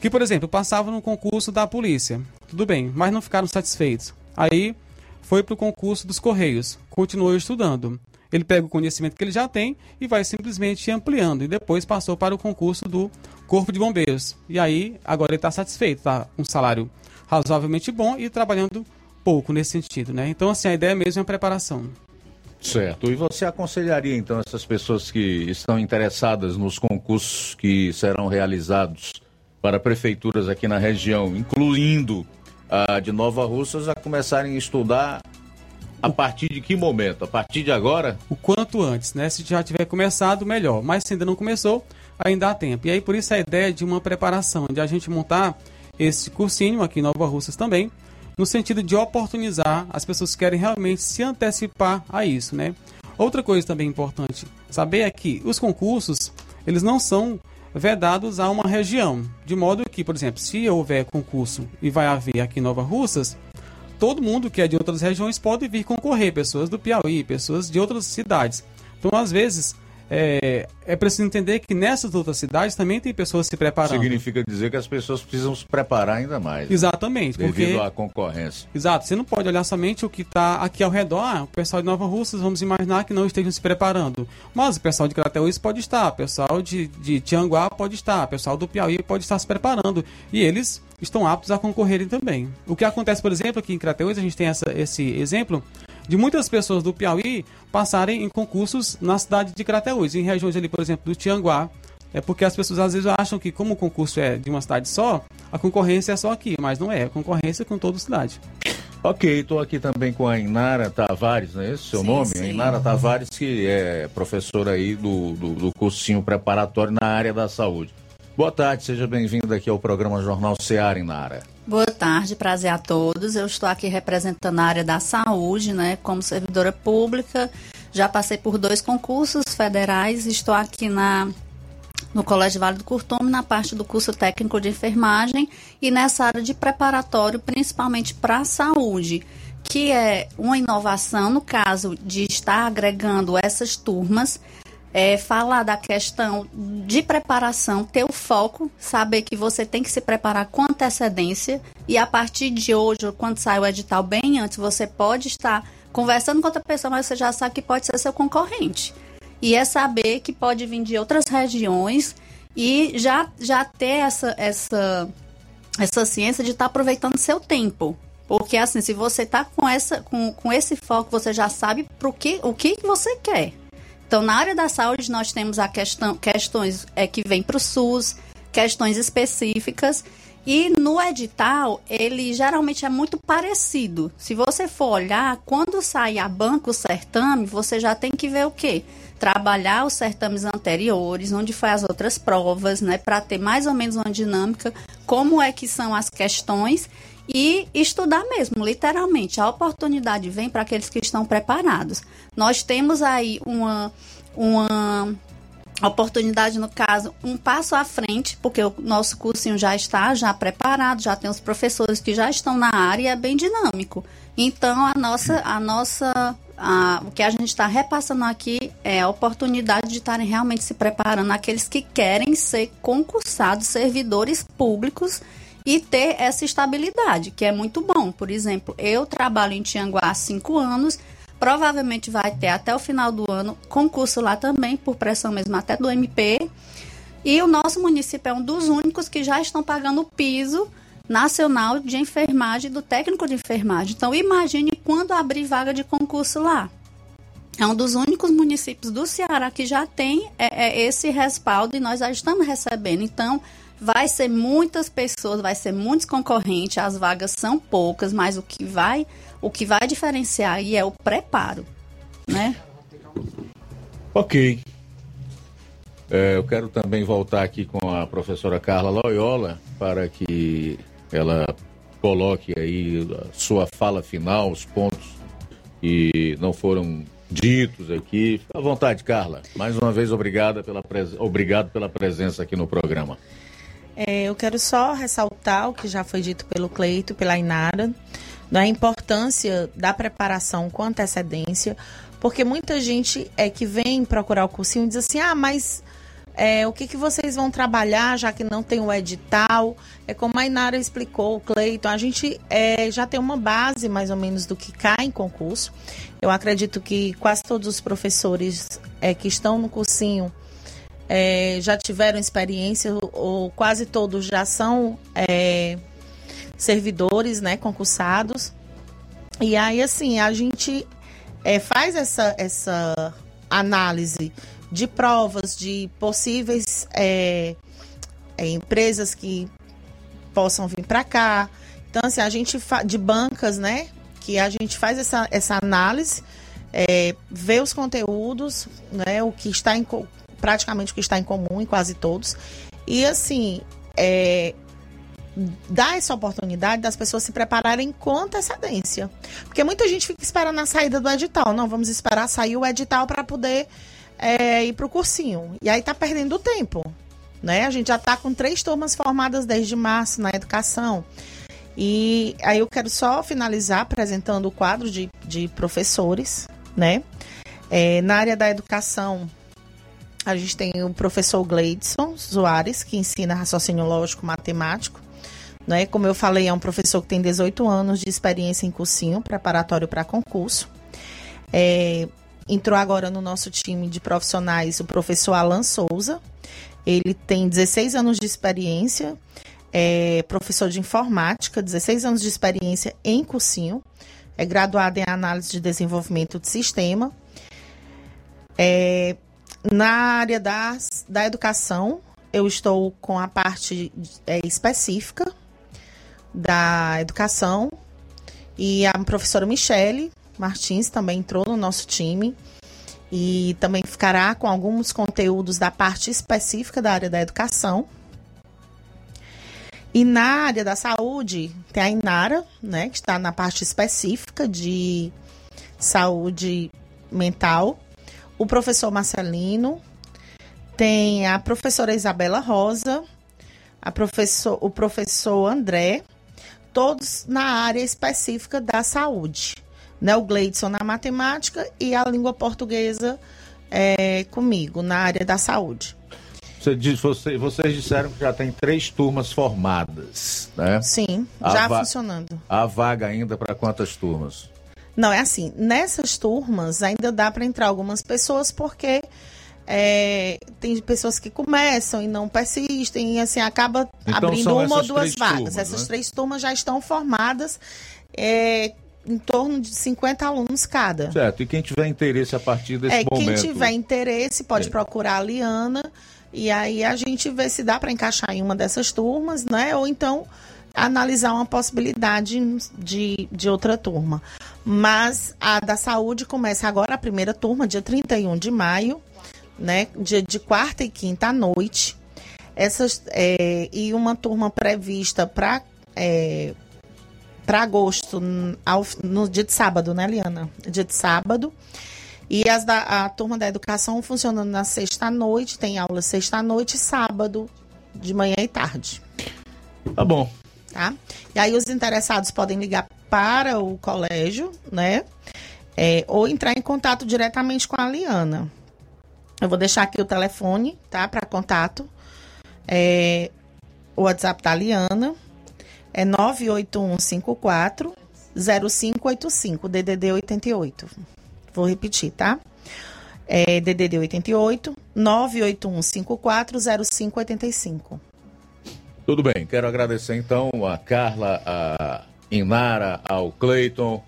que, por exemplo, passavam no concurso da polícia. Tudo bem, mas não ficaram satisfeitos. Aí foi para o concurso dos Correios, continuou estudando. Ele pega o conhecimento que ele já tem e vai simplesmente ampliando. E depois passou para o concurso do Corpo de Bombeiros. E aí, agora ele está satisfeito, está um salário razoavelmente bom e trabalhando pouco nesse sentido, né? Então, assim, a ideia mesmo é a preparação. Certo. E você aconselharia então essas pessoas que estão interessadas nos concursos que serão realizados para prefeituras aqui na região, incluindo a de Nova Russas, a começarem a estudar a partir de que momento? A partir de agora? O quanto antes, né? Se já tiver começado, melhor. Mas se ainda não começou, ainda há tempo. E aí por isso a ideia de uma preparação, de a gente montar esse cursinho aqui em Nova Russas também, no sentido de oportunizar as pessoas que querem realmente se antecipar a isso, né? Outra coisa também importante saber é que os concursos, eles não são vedados a uma região, de modo que, por exemplo, se houver concurso e vai haver aqui em Nova Russas, todo mundo que é de outras regiões pode vir concorrer, pessoas do Piauí, pessoas de outras cidades. Então, às vezes, é, é preciso entender que nessas outras cidades também tem pessoas se preparando. Significa dizer que as pessoas precisam se preparar ainda mais. né? Exatamente. Devido porque... à concorrência. Exato. Você não pode olhar somente o que está aqui ao redor. Ah, o pessoal de Nova Russas, vamos imaginar que não estejam se preparando. Mas o pessoal de Crateús pode estar, o pessoal de, de Tianguá pode estar, o pessoal do Piauí pode estar se preparando. E eles estão aptos a concorrerem também. O que acontece, por exemplo, aqui em Crateús, a gente tem essa, esse exemplo de muitas pessoas do Piauí passarem em concursos na cidade de Crateús, em regiões ali, por exemplo, do Tianguá. É porque as pessoas às vezes acham que como o concurso é de uma cidade só, a concorrência é só aqui, mas não é, a concorrência é com toda a cidade. Ok, estou aqui também com a Inara Tavares, não é esse o seu Sim, nome? sim. A Inara Tavares, que é professora aí do, do, do cursinho preparatório na área da saúde. Boa tarde, seja bem-vinda aqui ao programa Jornal Seara, Inara. Boa tarde, prazer a todos. Eu estou aqui representando a área da saúde, né, como servidora pública. Já passei por dois concursos federais, estou aqui na no Colégio Vale do Curtume, na parte do curso técnico de enfermagem e nessa área de preparatório, principalmente para a saúde, que é uma inovação no caso de estar agregando essas turmas é, falar da questão de preparação, ter o foco, saber que você tem que se preparar com antecedência e a partir de hoje, quando sai o edital bem antes, você pode estar conversando com outra pessoa, mas você já sabe que pode ser seu concorrente. E é saber que pode vir de outras regiões e já, já ter essa, essa, essa ciência de estar aproveitando seu tempo. Porque assim, se você está com, essa, com, com esse foco, você já sabe pro que, o que você quer. Então, na área da saúde, nós temos a questão, questões é, que vêm para o SUS, questões específicas, e no edital, ele geralmente é muito parecido. Se você for olhar, quando sai a banca o certame, você já tem que ver o quê? Trabalhar os certames anteriores, onde foi as outras provas, né? Para ter mais ou menos uma dinâmica, como é que são as questões e estudar mesmo, literalmente. A oportunidade vem para aqueles que estão preparados. Nós temos aí uma, uma oportunidade, no caso, um passo à frente, porque o nosso cursinho já está já preparado, já tem os professores que já estão na área e é bem dinâmico. Então, a nossa, a nossa a- o que a gente está repassando aqui é a oportunidade de estarem realmente se preparando aqueles que querem ser concursados, servidores públicos e ter essa estabilidade, que é muito bom. Por exemplo, eu trabalho em Tianguá há cinco anos, provavelmente vai ter até o final do ano concurso lá também, por pressão mesmo até do MP. E o nosso município é um dos únicos que já estão pagando o piso nacional de enfermagem do técnico de enfermagem. Então imagine quando abrir vaga de concurso lá. É um dos únicos municípios do Ceará que já tem é, é, esse respaldo e nós já estamos recebendo. Então vai ser muitas pessoas, vai ser muitos concorrentes, as vagas são poucas, mas o que vai, o que vai diferenciar aí é o preparo, né? Ok. É, eu quero também voltar aqui com a professora Carla Loyola para que ela coloque aí sua fala final, os pontos que não foram ditos aqui. À vontade, Carla. Mais uma vez, obrigada pela pres... obrigado pela presença aqui no programa. É, eu quero só ressaltar o que já foi dito pelo Cleito pela Inara, da importância da preparação com antecedência, porque muita gente é que vem procurar o cursinho e diz assim, ah, mas é, o que, que vocês vão trabalhar, já que não tem o edital? É como a Inara explicou, o Cleiton, a gente é, já tem uma base mais ou menos do que cai em concurso. Eu acredito que quase todos os professores é, que estão no cursinho é, já tiveram experiência, ou, quase todos já são é, servidores, né, concursados. E aí, assim, a gente é, faz essa, essa análise de provas, de possíveis é, é, empresas que possam vir para cá. Então, assim, a gente de bancas, né? Que a gente faz essa, essa análise, é, vê os conteúdos, né? O que está em praticamente o que está em comum em quase todos. E assim, é, dá essa oportunidade das pessoas se prepararem com antecedência. Porque muita gente fica esperando a saída do edital. Não, vamos esperar sair o edital para poder é, ir para o cursinho. E aí tá perdendo tempo. Né? A gente já está com três turmas formadas desde março na educação. E aí eu quero só finalizar apresentando o quadro de, de professores, né? É, na área da educação, a gente tem o professor Gleidson Soares, que ensina raciocínio lógico matemático. Né? Como eu falei, é um professor que tem 18 anos de experiência em cursinho preparatório para concurso. É, entrou agora no nosso time de profissionais o professor Alan Souza. Ele tem 16 anos de experiência, é professor de informática, 16 anos de experiência em cursinho, é graduado em análise de desenvolvimento de sistema. É, na área da, da educação, eu estou com a parte é, específica da educação e a professora Michele Martins também entrou no nosso time e também ficará com alguns conteúdos da parte específica da área da educação. E na área da saúde, tem a Inara, né, que está na parte específica de saúde mental. O professor Marcelino, tem a professora Isabela Rosa, a professor, o professor André, todos na área específica da saúde. Né? O Gleidson na matemática e a língua portuguesa é, comigo, na área da saúde. Você diz, você- vocês disseram que já tem três turmas formadas, né? Sim, já funcionando. A vaga ainda para quantas turmas? Não, é assim, nessas turmas ainda dá para entrar algumas pessoas porque é, tem pessoas que começam e não persistem e assim acaba Então, abrindo uma ou duas vagas. turmas, Essas né? três turmas já estão formadas é, em torno de 50 alunos cada. Certo, e quem tiver interesse a partir desse É, quem momento? tiver interesse pode É. procurar a Liana e aí a gente vê se dá para encaixar em uma dessas turmas, né? Ou então analisar uma possibilidade de, de outra turma. Mas a da saúde começa agora a primeira turma, dia 31 de maio, né? Dia de quarta e quinta à noite. Essas, é, e uma turma prevista para é, para agosto, ao- no dia de sábado, né, Liana? Dia de sábado. E as da, a turma da educação funcionando na sexta à noite, tem aula sexta à noite e sábado, de manhã e tarde. Tá bom. Tá? E aí os interessados podem ligar para o colégio, né? é, ou entrar em contato diretamente com a Liana. Eu vou deixar aqui o telefone, tá? Para contato. É, o WhatsApp da Liana é 98154 0585, DDD 88. Vou repetir, tá? É DDD 88 98154 0585. Tudo bem, quero agradecer então a Carla, a Inara, ao Cleiton,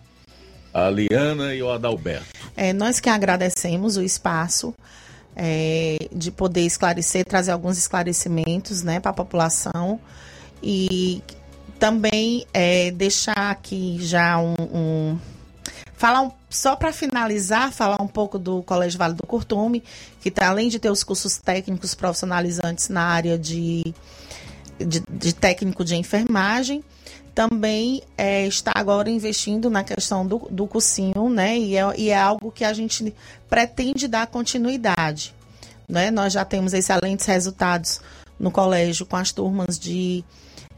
a Liana e ao Adalberto. É, nós que agradecemos o espaço é, de poder esclarecer, trazer alguns esclarecimentos né, para a população e também é, deixar aqui já um. um falar um, só para finalizar, falar um pouco do Colégio Vale do Curtume, que tá, além de ter os cursos técnicos profissionalizantes na área de, de, de técnico de enfermagem, também é, está agora investindo na questão do, do cursinho, né? E é, e é algo que a gente pretende dar continuidade. Né? Nós já temos excelentes resultados no colégio com as turmas de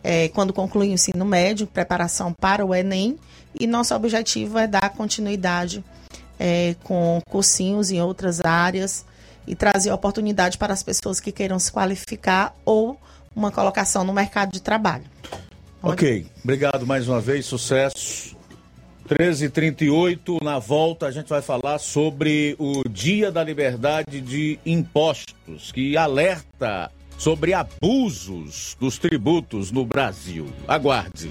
é, quando concluir o ensino médio, preparação para o Enem, e nosso objetivo é dar continuidade é, com cursinhos em outras áreas e trazer oportunidade para as pessoas que queiram se qualificar ou uma colocação no mercado de trabalho. Ok, obrigado mais uma vez, sucesso. 13h38, na volta a gente vai falar sobre o Dia da Liberdade de Impostos, que alerta sobre abusos dos tributos no Brasil. Aguarde.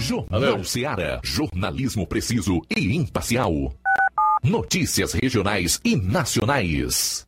Jornal Seara. Jornalismo preciso e imparcial. Notícias regionais e nacionais.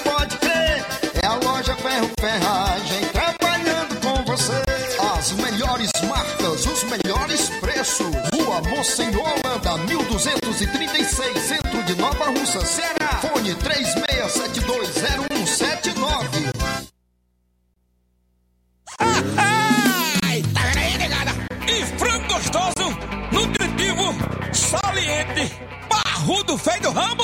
melhores preços. Rua Monsenhor Holanda, 1236, centro de Nova Russa, Ceará. Fone 36720179. Ai, tá aí? E frango gostoso, nutritivo, saliente, barrudo feio do ramo,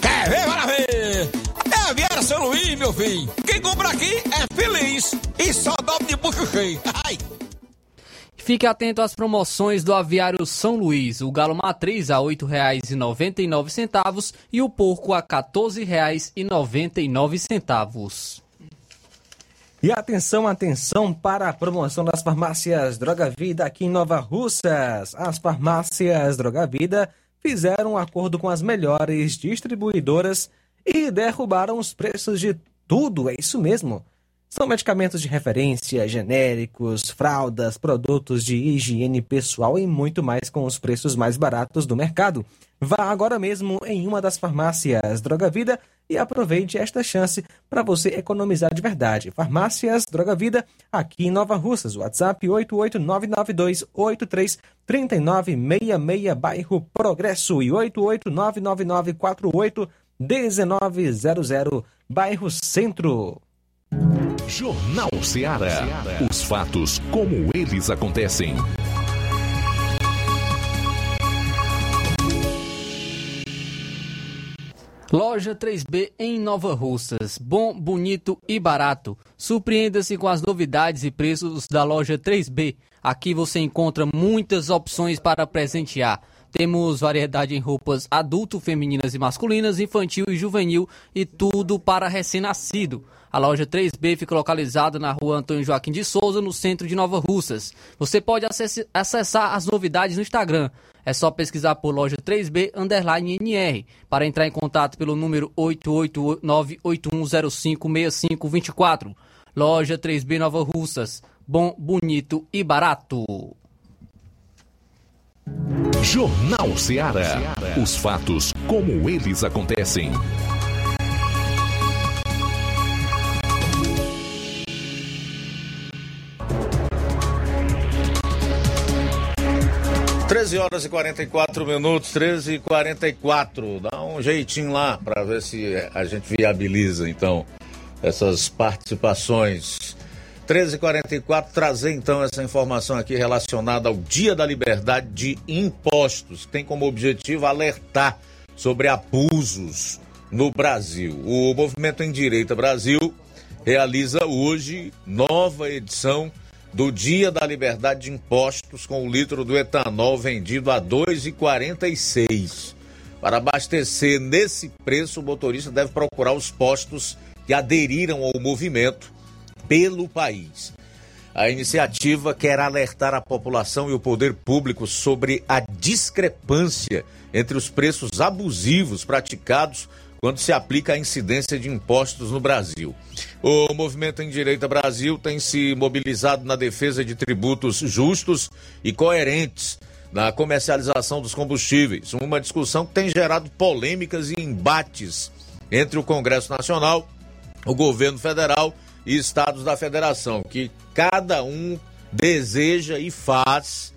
Quer ver? Para ver. É a Viara São Luís, meu filho. Quem compra aqui é feliz. E só dobra de bucho cheio. Ai. Fique atento às promoções do Aviário São Luís. O galo matriz a R$ 8,99 e o porco a R$ 14,99. E atenção, atenção para a promoção das farmácias Droga Vida aqui em Nova Russas. As farmácias Droga Vida fizeram um acordo com as melhores distribuidoras e derrubaram os preços de tudo, é isso mesmo. São medicamentos de referência, genéricos, fraldas, produtos de higiene pessoal e muito mais com os preços mais baratos do mercado. Vá agora mesmo em uma das farmácias Droga Vida e aproveite esta chance para você economizar de verdade. Farmácias Droga Vida, aqui em Nova Russas. WhatsApp 88992833966, bairro Progresso e 88999481900, bairro Centro. Jornal Ceará. Os fatos como eles acontecem. Loja 3B em Nova Russas. Bom, bonito e barato. Surpreenda-se com as novidades e preços da loja 3B. Aqui você encontra muitas opções para presentear. Temos variedade em roupas adulto, femininas e masculinas, infantil e juvenil e tudo para recém-nascido. A loja 3B fica localizada na rua Antônio Joaquim de Souza, no centro de Nova Russas. Você pode acessar as novidades no Instagram. É só pesquisar por loja 3B underline NR para entrar em contato pelo número 88981056524. Loja 3B Nova Russas. Bom, bonito e barato. Jornal Ceará. Os fatos como eles acontecem. Treze horas e 44 minutos, 13 e 44. Dá um jeitinho lá para ver se a gente viabiliza então essas participações. 13h44, trazer então essa informação aqui relacionada ao Dia da Liberdade de Impostos, que tem como objetivo alertar sobre abusos no Brasil. O Movimento em Direita Brasil realiza hoje nova edição do Dia da Liberdade de Impostos com o litro do etanol vendido a R$ 2,46. Para abastecer nesse preço, o motorista deve procurar os postos que aderiram ao movimento pelo país. A iniciativa quer alertar a população e o poder público sobre a discrepância entre os preços abusivos praticados quando se aplica a incidência de impostos no Brasil. O Movimento em Direita Brasil tem se mobilizado na defesa de tributos justos e coerentes na comercialização dos combustíveis, uma discussão que tem gerado polêmicas e embates entre o Congresso Nacional, o governo federal e estados da federação, que cada um deseja e faz,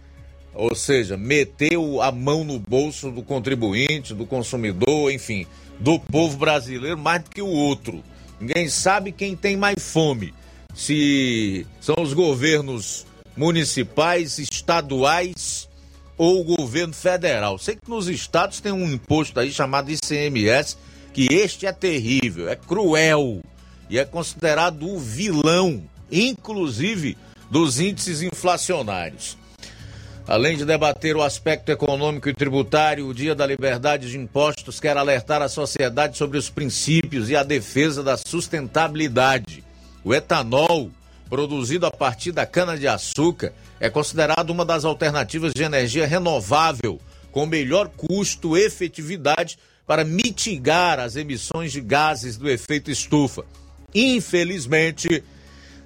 ou seja, meteu a mão no bolso do contribuinte, do consumidor, enfim, do povo brasileiro mais do que o outro. Ninguém sabe quem tem mais fome. Se são os governos municipais, estaduais ou o governo federal. Sei que nos estados tem um imposto aí chamado ICMS, que este é terrível, é cruel e é considerado o vilão, inclusive dos índices inflacionários. Além de debater o aspecto econômico e tributário, o Dia da Liberdade de Impostos quer alertar a sociedade sobre os princípios e a defesa da sustentabilidade. O etanol, produzido a partir da cana-de-açúcar, é considerado uma das alternativas de energia renovável com melhor custo-efetividade para mitigar as emissões de gases do efeito estufa. Infelizmente,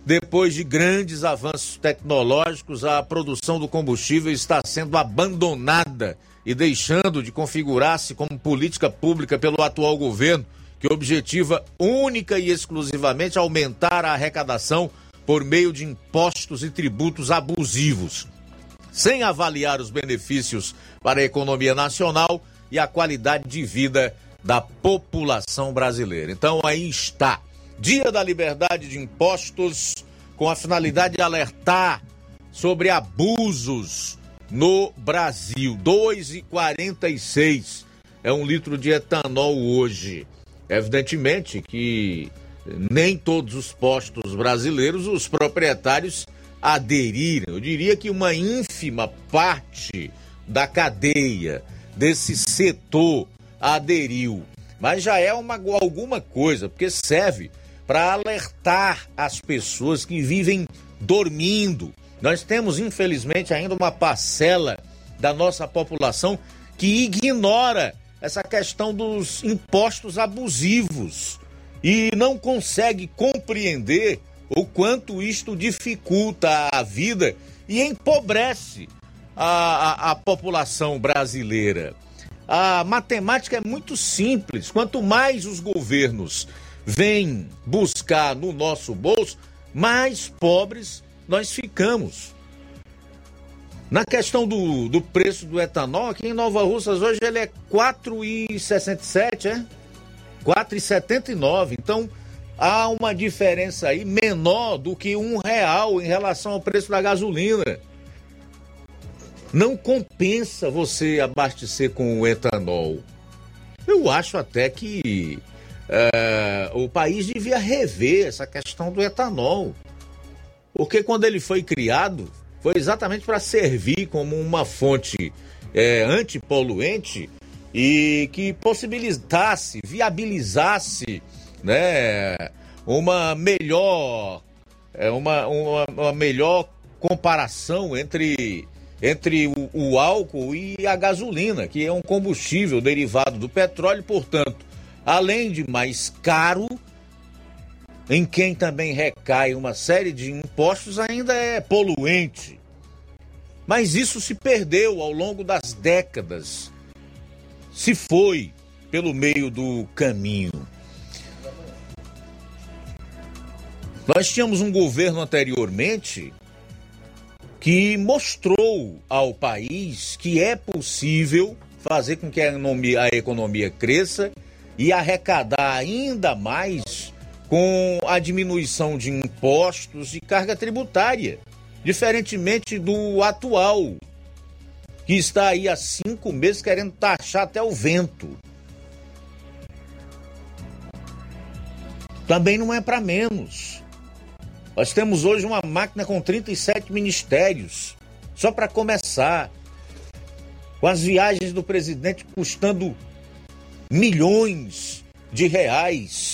depois de grandes avanços tecnológicos, a produção do combustível está sendo abandonada e deixando de configurar-se como política pública pelo atual governo, que objetiva única e exclusivamente aumentar a arrecadação por meio de impostos e tributos abusivos, sem avaliar os benefícios para a economia nacional e a qualidade de vida da população brasileira. Então aí está Dia da Liberdade de Impostos, com a finalidade de alertar sobre abusos no Brasil. 2,46 é um litro de etanol hoje. Evidentemente que nem todos os postos brasileiros, os proprietários aderirem. Eu diria que uma ínfima parte da cadeia, desse setor, aderiu. Mas já é uma, alguma coisa, porque serve para alertar as pessoas que vivem dormindo. Nós temos, infelizmente, ainda uma parcela da nossa população que ignora essa questão dos impostos abusivos e não consegue compreender o quanto isto dificulta a vida e empobrece a, a, a população brasileira. A matemática é muito simples. Quanto mais os governos vêm buscar no nosso bolso, mais pobres nós ficamos. Na questão do, do preço do etanol, aqui em Nova Russas hoje ele é 4,67, é? 4,79. Então há uma diferença aí menor do que um real em relação ao preço da gasolina. Não compensa você abastecer com o etanol. Eu acho até que é, o país devia rever essa questão do etanol. Porque quando ele foi criado, foi exatamente para servir como uma fonte é, antipoluente e que possibilitasse, viabilizasse né, uma melhor é, uma, uma, uma, melhor comparação entre, entre o, o, álcool e a gasolina, que é um combustível derivado do petróleo, portanto, além de mais caro, em quem também recai uma série de impostos, ainda é poluente. Mas isso se perdeu ao longo das décadas. Se foi pelo meio do caminho. Nós tínhamos um governo anteriormente que mostrou ao país que é possível fazer com que a economia, a economia cresça e arrecadar ainda mais com a diminuição de impostos e carga tributária, diferentemente do atual, que está aí há cinco meses querendo taxar até o vento. Também não é para menos. Nós temos hoje uma máquina com 37 ministérios, só para começar, com as viagens do presidente custando milhões de reais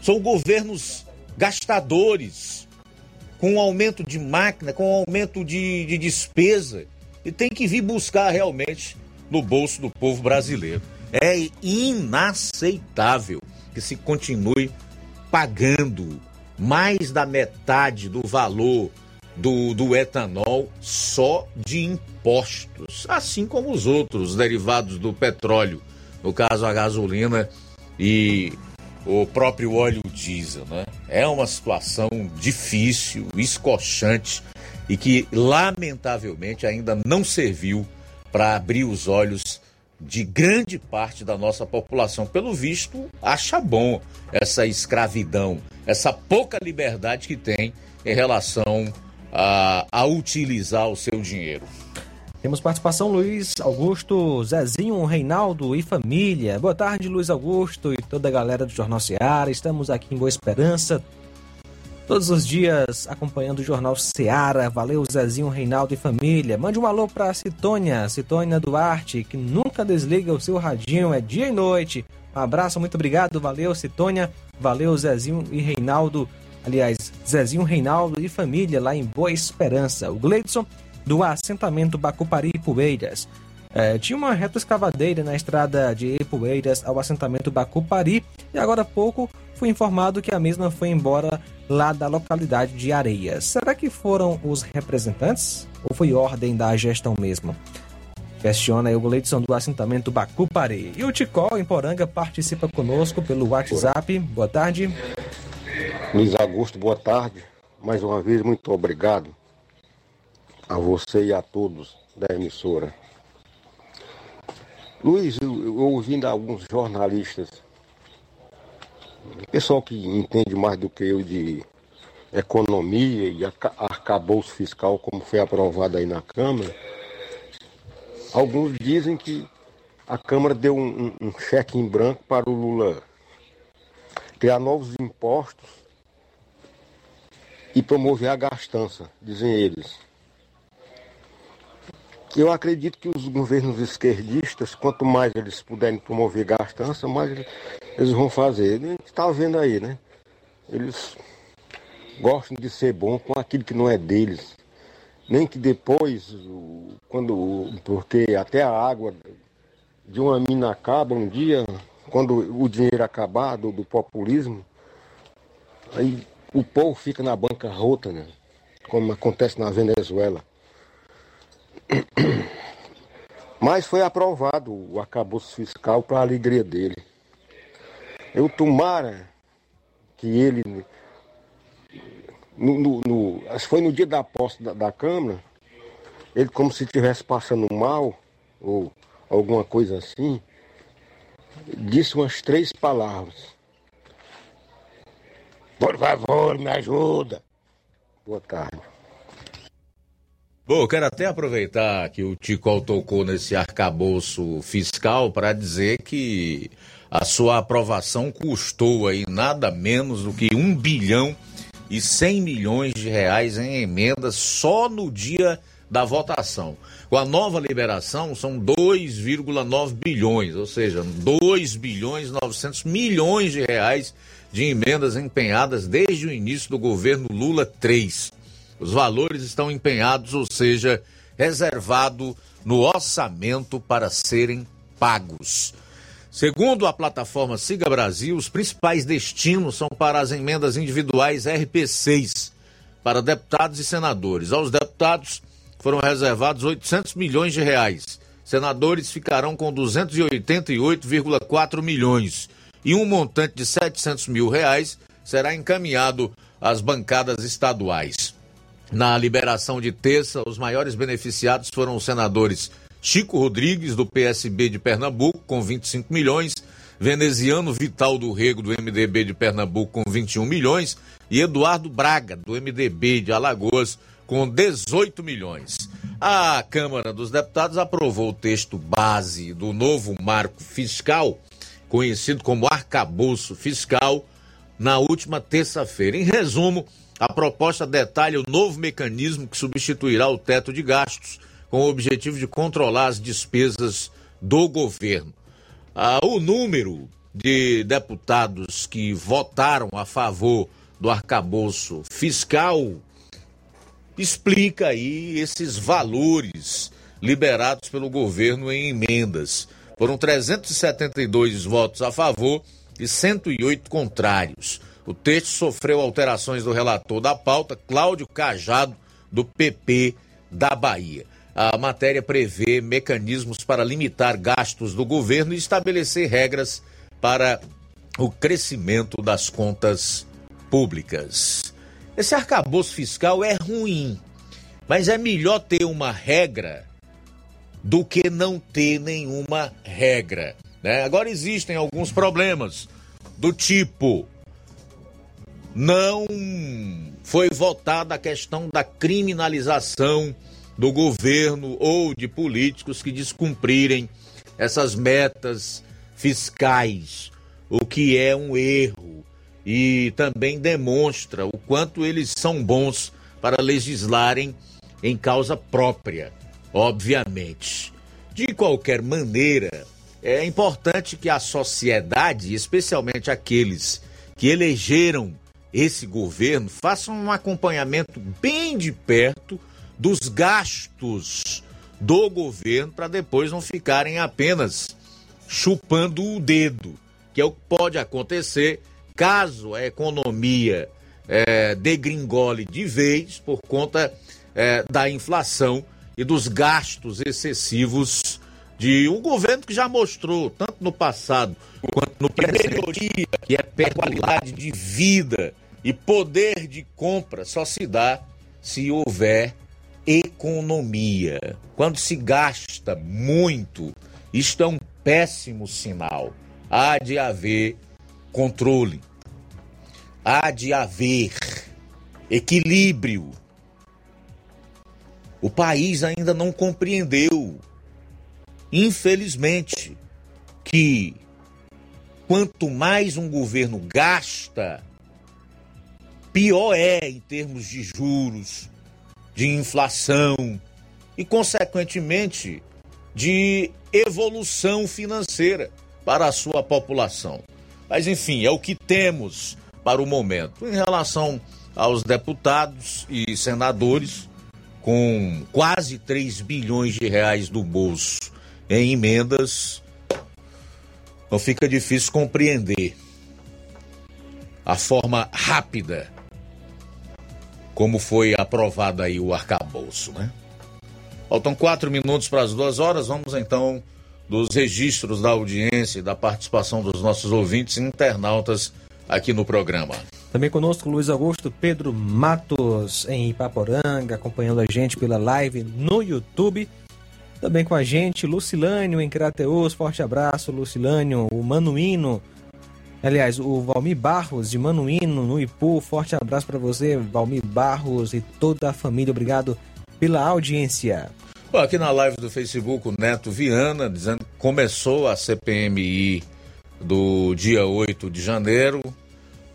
são governos gastadores, com aumento de máquina, com aumento de, de despesa, e tem que vir buscar realmente no bolso do povo brasileiro. É inaceitável que se continue pagando mais da metade do valor do, do etanol só de impostos, assim como os outros derivados do petróleo, no caso a gasolina e o próprio óleo diesel, né? É uma situação difícil, escochante e que lamentavelmente ainda não serviu para abrir os olhos de grande parte da nossa população. Pelo visto, acha bom essa escravidão, essa pouca liberdade que tem em relação a, a utilizar o seu dinheiro. Temos participação Luiz Augusto, Zezinho, Reinaldo e família. Boa tarde, Luiz Augusto e toda a galera do Jornal Seara. Estamos aqui em Boa Esperança, todos os dias acompanhando o Jornal Seara. Valeu, Zezinho, Reinaldo e família. Mande um alô para Citônia, Citônia Duarte, que nunca desliga o seu radinho, é dia e noite. Um abraço, muito obrigado, valeu, Citônia. Valeu, Zezinho e Reinaldo. Aliás, Zezinho, Reinaldo e família lá em Boa Esperança. O Gleidson do assentamento Bacupari Poeiras. É, tinha uma reta escavadeira na estrada de Ipueiras ao assentamento Bacupari e agora há pouco foi informado que a mesma foi embora lá da localidade de Areias. Será que foram os representantes ou foi ordem da gestão mesmo? Questiona aí o Gleidson do assentamento Bacupari. E o Ticol em Poranga participa conosco pelo WhatsApp. Boa tarde. Luiz Augusto, boa tarde. Mais uma vez, muito obrigado a você e a todos da emissora. Luiz, eu, eu ouvindo alguns jornalistas, pessoal que entende mais do que eu de economia e arcabouço fiscal, como foi aprovado aí na Câmara, alguns dizem que a Câmara deu um, um, um cheque em branco para o Lula criar novos impostos e promover a gastança, dizem eles. Eu acredito que os governos esquerdistas, quanto mais eles puderem promover gastança, mais eles vão fazer. A gente está vendo aí, né? Eles gostam de ser bom com aquilo que não é deles. Nem que depois, quando, porque até a água de uma mina acaba um dia, quando o dinheiro acabar do, do populismo, aí o povo fica na bancarrota, né? Como acontece na Venezuela. Mas foi aprovado o arcabouço fiscal para a alegria dele. Eu tomara que ele, no, no- no- foi no dia da posse da, da Câmara, ele como se estivesse passando mal, ou alguma coisa assim, disse umas três palavras. Por favor, me ajuda. Boa tarde. Bom, quero até aproveitar que o Tico tocou nesse arcabouço fiscal para dizer que a sua aprovação custou aí nada menos do que 1 bilhão e 100 milhões de reais em emendas só no dia da votação. Com a nova liberação, são 2,9 bilhões, ou seja, 2 bilhões e 900 milhões de reais de emendas empenhadas desde o início do governo Lula 3. Os valores estão empenhados, ou seja, reservado no orçamento para serem pagos. Segundo a plataforma Siga Brasil, os principais destinos são para as emendas individuais RP6 para deputados e senadores. Aos deputados foram reservados 800 milhões de reais. Senadores ficarão com 288,4 milhões e um montante de 700 mil reais será encaminhado às bancadas estaduais. Na liberação de terça, os maiores beneficiados foram os senadores Chico Rodrigues, do PSB de Pernambuco, com 25 milhões, Veneziano Vital do Rego, do MDB de Pernambuco, com 21 milhões, e Eduardo Braga, do MDB de Alagoas, com 18 milhões. A Câmara dos Deputados aprovou o texto base do novo marco fiscal, conhecido como arcabouço fiscal, na última terça-feira. Em resumo, a proposta detalha o novo mecanismo que substituirá o teto de gastos, com o objetivo de controlar as despesas do governo. Ah, o número de deputados que votaram a favor do arcabouço fiscal explica aí esses valores liberados pelo governo em emendas. Foram 372 votos a favor e 108 contrários. O texto sofreu alterações do relator da pauta, Cláudio Cajado, do PP da Bahia. A matéria prevê mecanismos para limitar gastos do governo e estabelecer regras para o crescimento das contas públicas. Esse arcabouço fiscal é ruim, mas é melhor ter uma regra do que não ter nenhuma regra. né? Agora existem alguns problemas do tipo não foi votada a questão da criminalização do governo ou de políticos que descumprirem essas metas fiscais, o que é um erro e também demonstra o quanto eles são bons para legislarem em causa própria, obviamente. De qualquer maneira, é importante que a sociedade, especialmente aqueles que elegeram esse governo, façam um acompanhamento bem de perto dos gastos do governo para depois não ficarem apenas chupando o dedo, que é o que pode acontecer caso a economia é, degringole de vez por conta é, da inflação e dos gastos excessivos de um governo que já mostrou, tanto no passado quanto no presente, que é qualidade de vida e poder de compra só se dá se houver economia. Quando se gasta muito, isto é um péssimo sinal. Há de haver controle, há de haver equilíbrio. O país ainda não compreendeu, infelizmente, que quanto mais um governo gasta, pior é em termos de juros, de inflação e, consequentemente, de evolução financeira para a sua população. Mas, enfim, é o que temos para o momento. Em relação aos deputados e senadores, com quase 3 bilhões de reais do bolso em emendas, não fica difícil compreender a forma rápida como foi aprovado aí o arcabouço, né? Faltam quatro minutos para as duas horas. Vamos então dos registros da audiência e da participação dos nossos ouvintes e internautas aqui no programa. Também conosco Luiz Augusto Pedro Matos em Ipaporanga, acompanhando a gente pela live no YouTube. Também com a gente Lucilânio em Crateus, forte abraço Lucilânio, o Manuíno Aliás, o Valmir Barros de Manuíno, no Ipu, forte abraço para você, Valmir Barros e toda a família. Obrigado pela audiência. Bom, aqui na live do Facebook, o Neto Viana, dizendo que começou a CPMI do dia 8 de janeiro.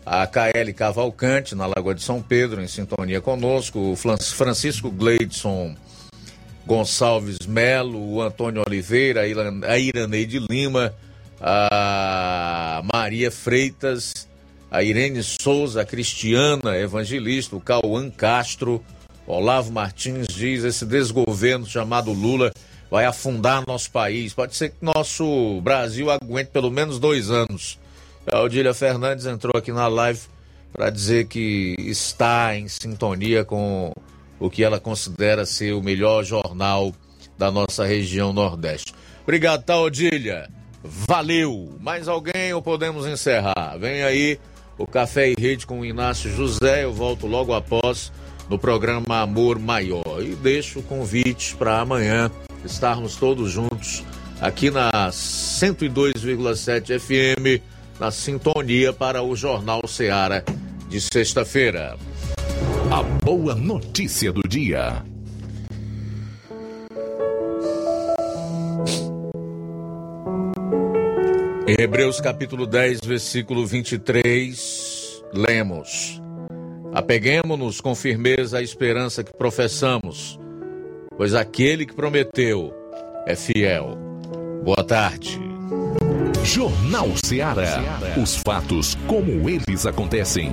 A KL Cavalcante, na Lagoa de São Pedro, em sintonia conosco. O Francisco Gleidson Gonçalves Melo, o Antônio Oliveira, a Iraneide Lima a Maria Freitas, a Irene Souza, a Cristiana Evangelista, o Cauã Castro, Olavo Martins diz: esse desgoverno chamado Lula vai afundar nosso país. Pode ser que nosso Brasil aguente pelo menos dois anos. A Odília Fernandes entrou aqui na live para dizer que está em sintonia com o que ela considera ser o melhor jornal da nossa região Nordeste. Obrigado, tá, Odília? Valeu! Mais alguém ou podemos encerrar? Vem aí o Café e Rede com o Inácio José. Eu volto logo após no programa Amor Maior. E deixo o convite para amanhã estarmos todos juntos aqui na 102,7 FM, na sintonia para o Jornal Seara de sexta-feira. A boa notícia do dia. Em Hebreus capítulo 10, versículo 23, lemos: Apeguemos-nos com firmeza à esperança que professamos, pois aquele que prometeu é fiel. Boa tarde. Jornal Ceará. Os fatos como eles acontecem.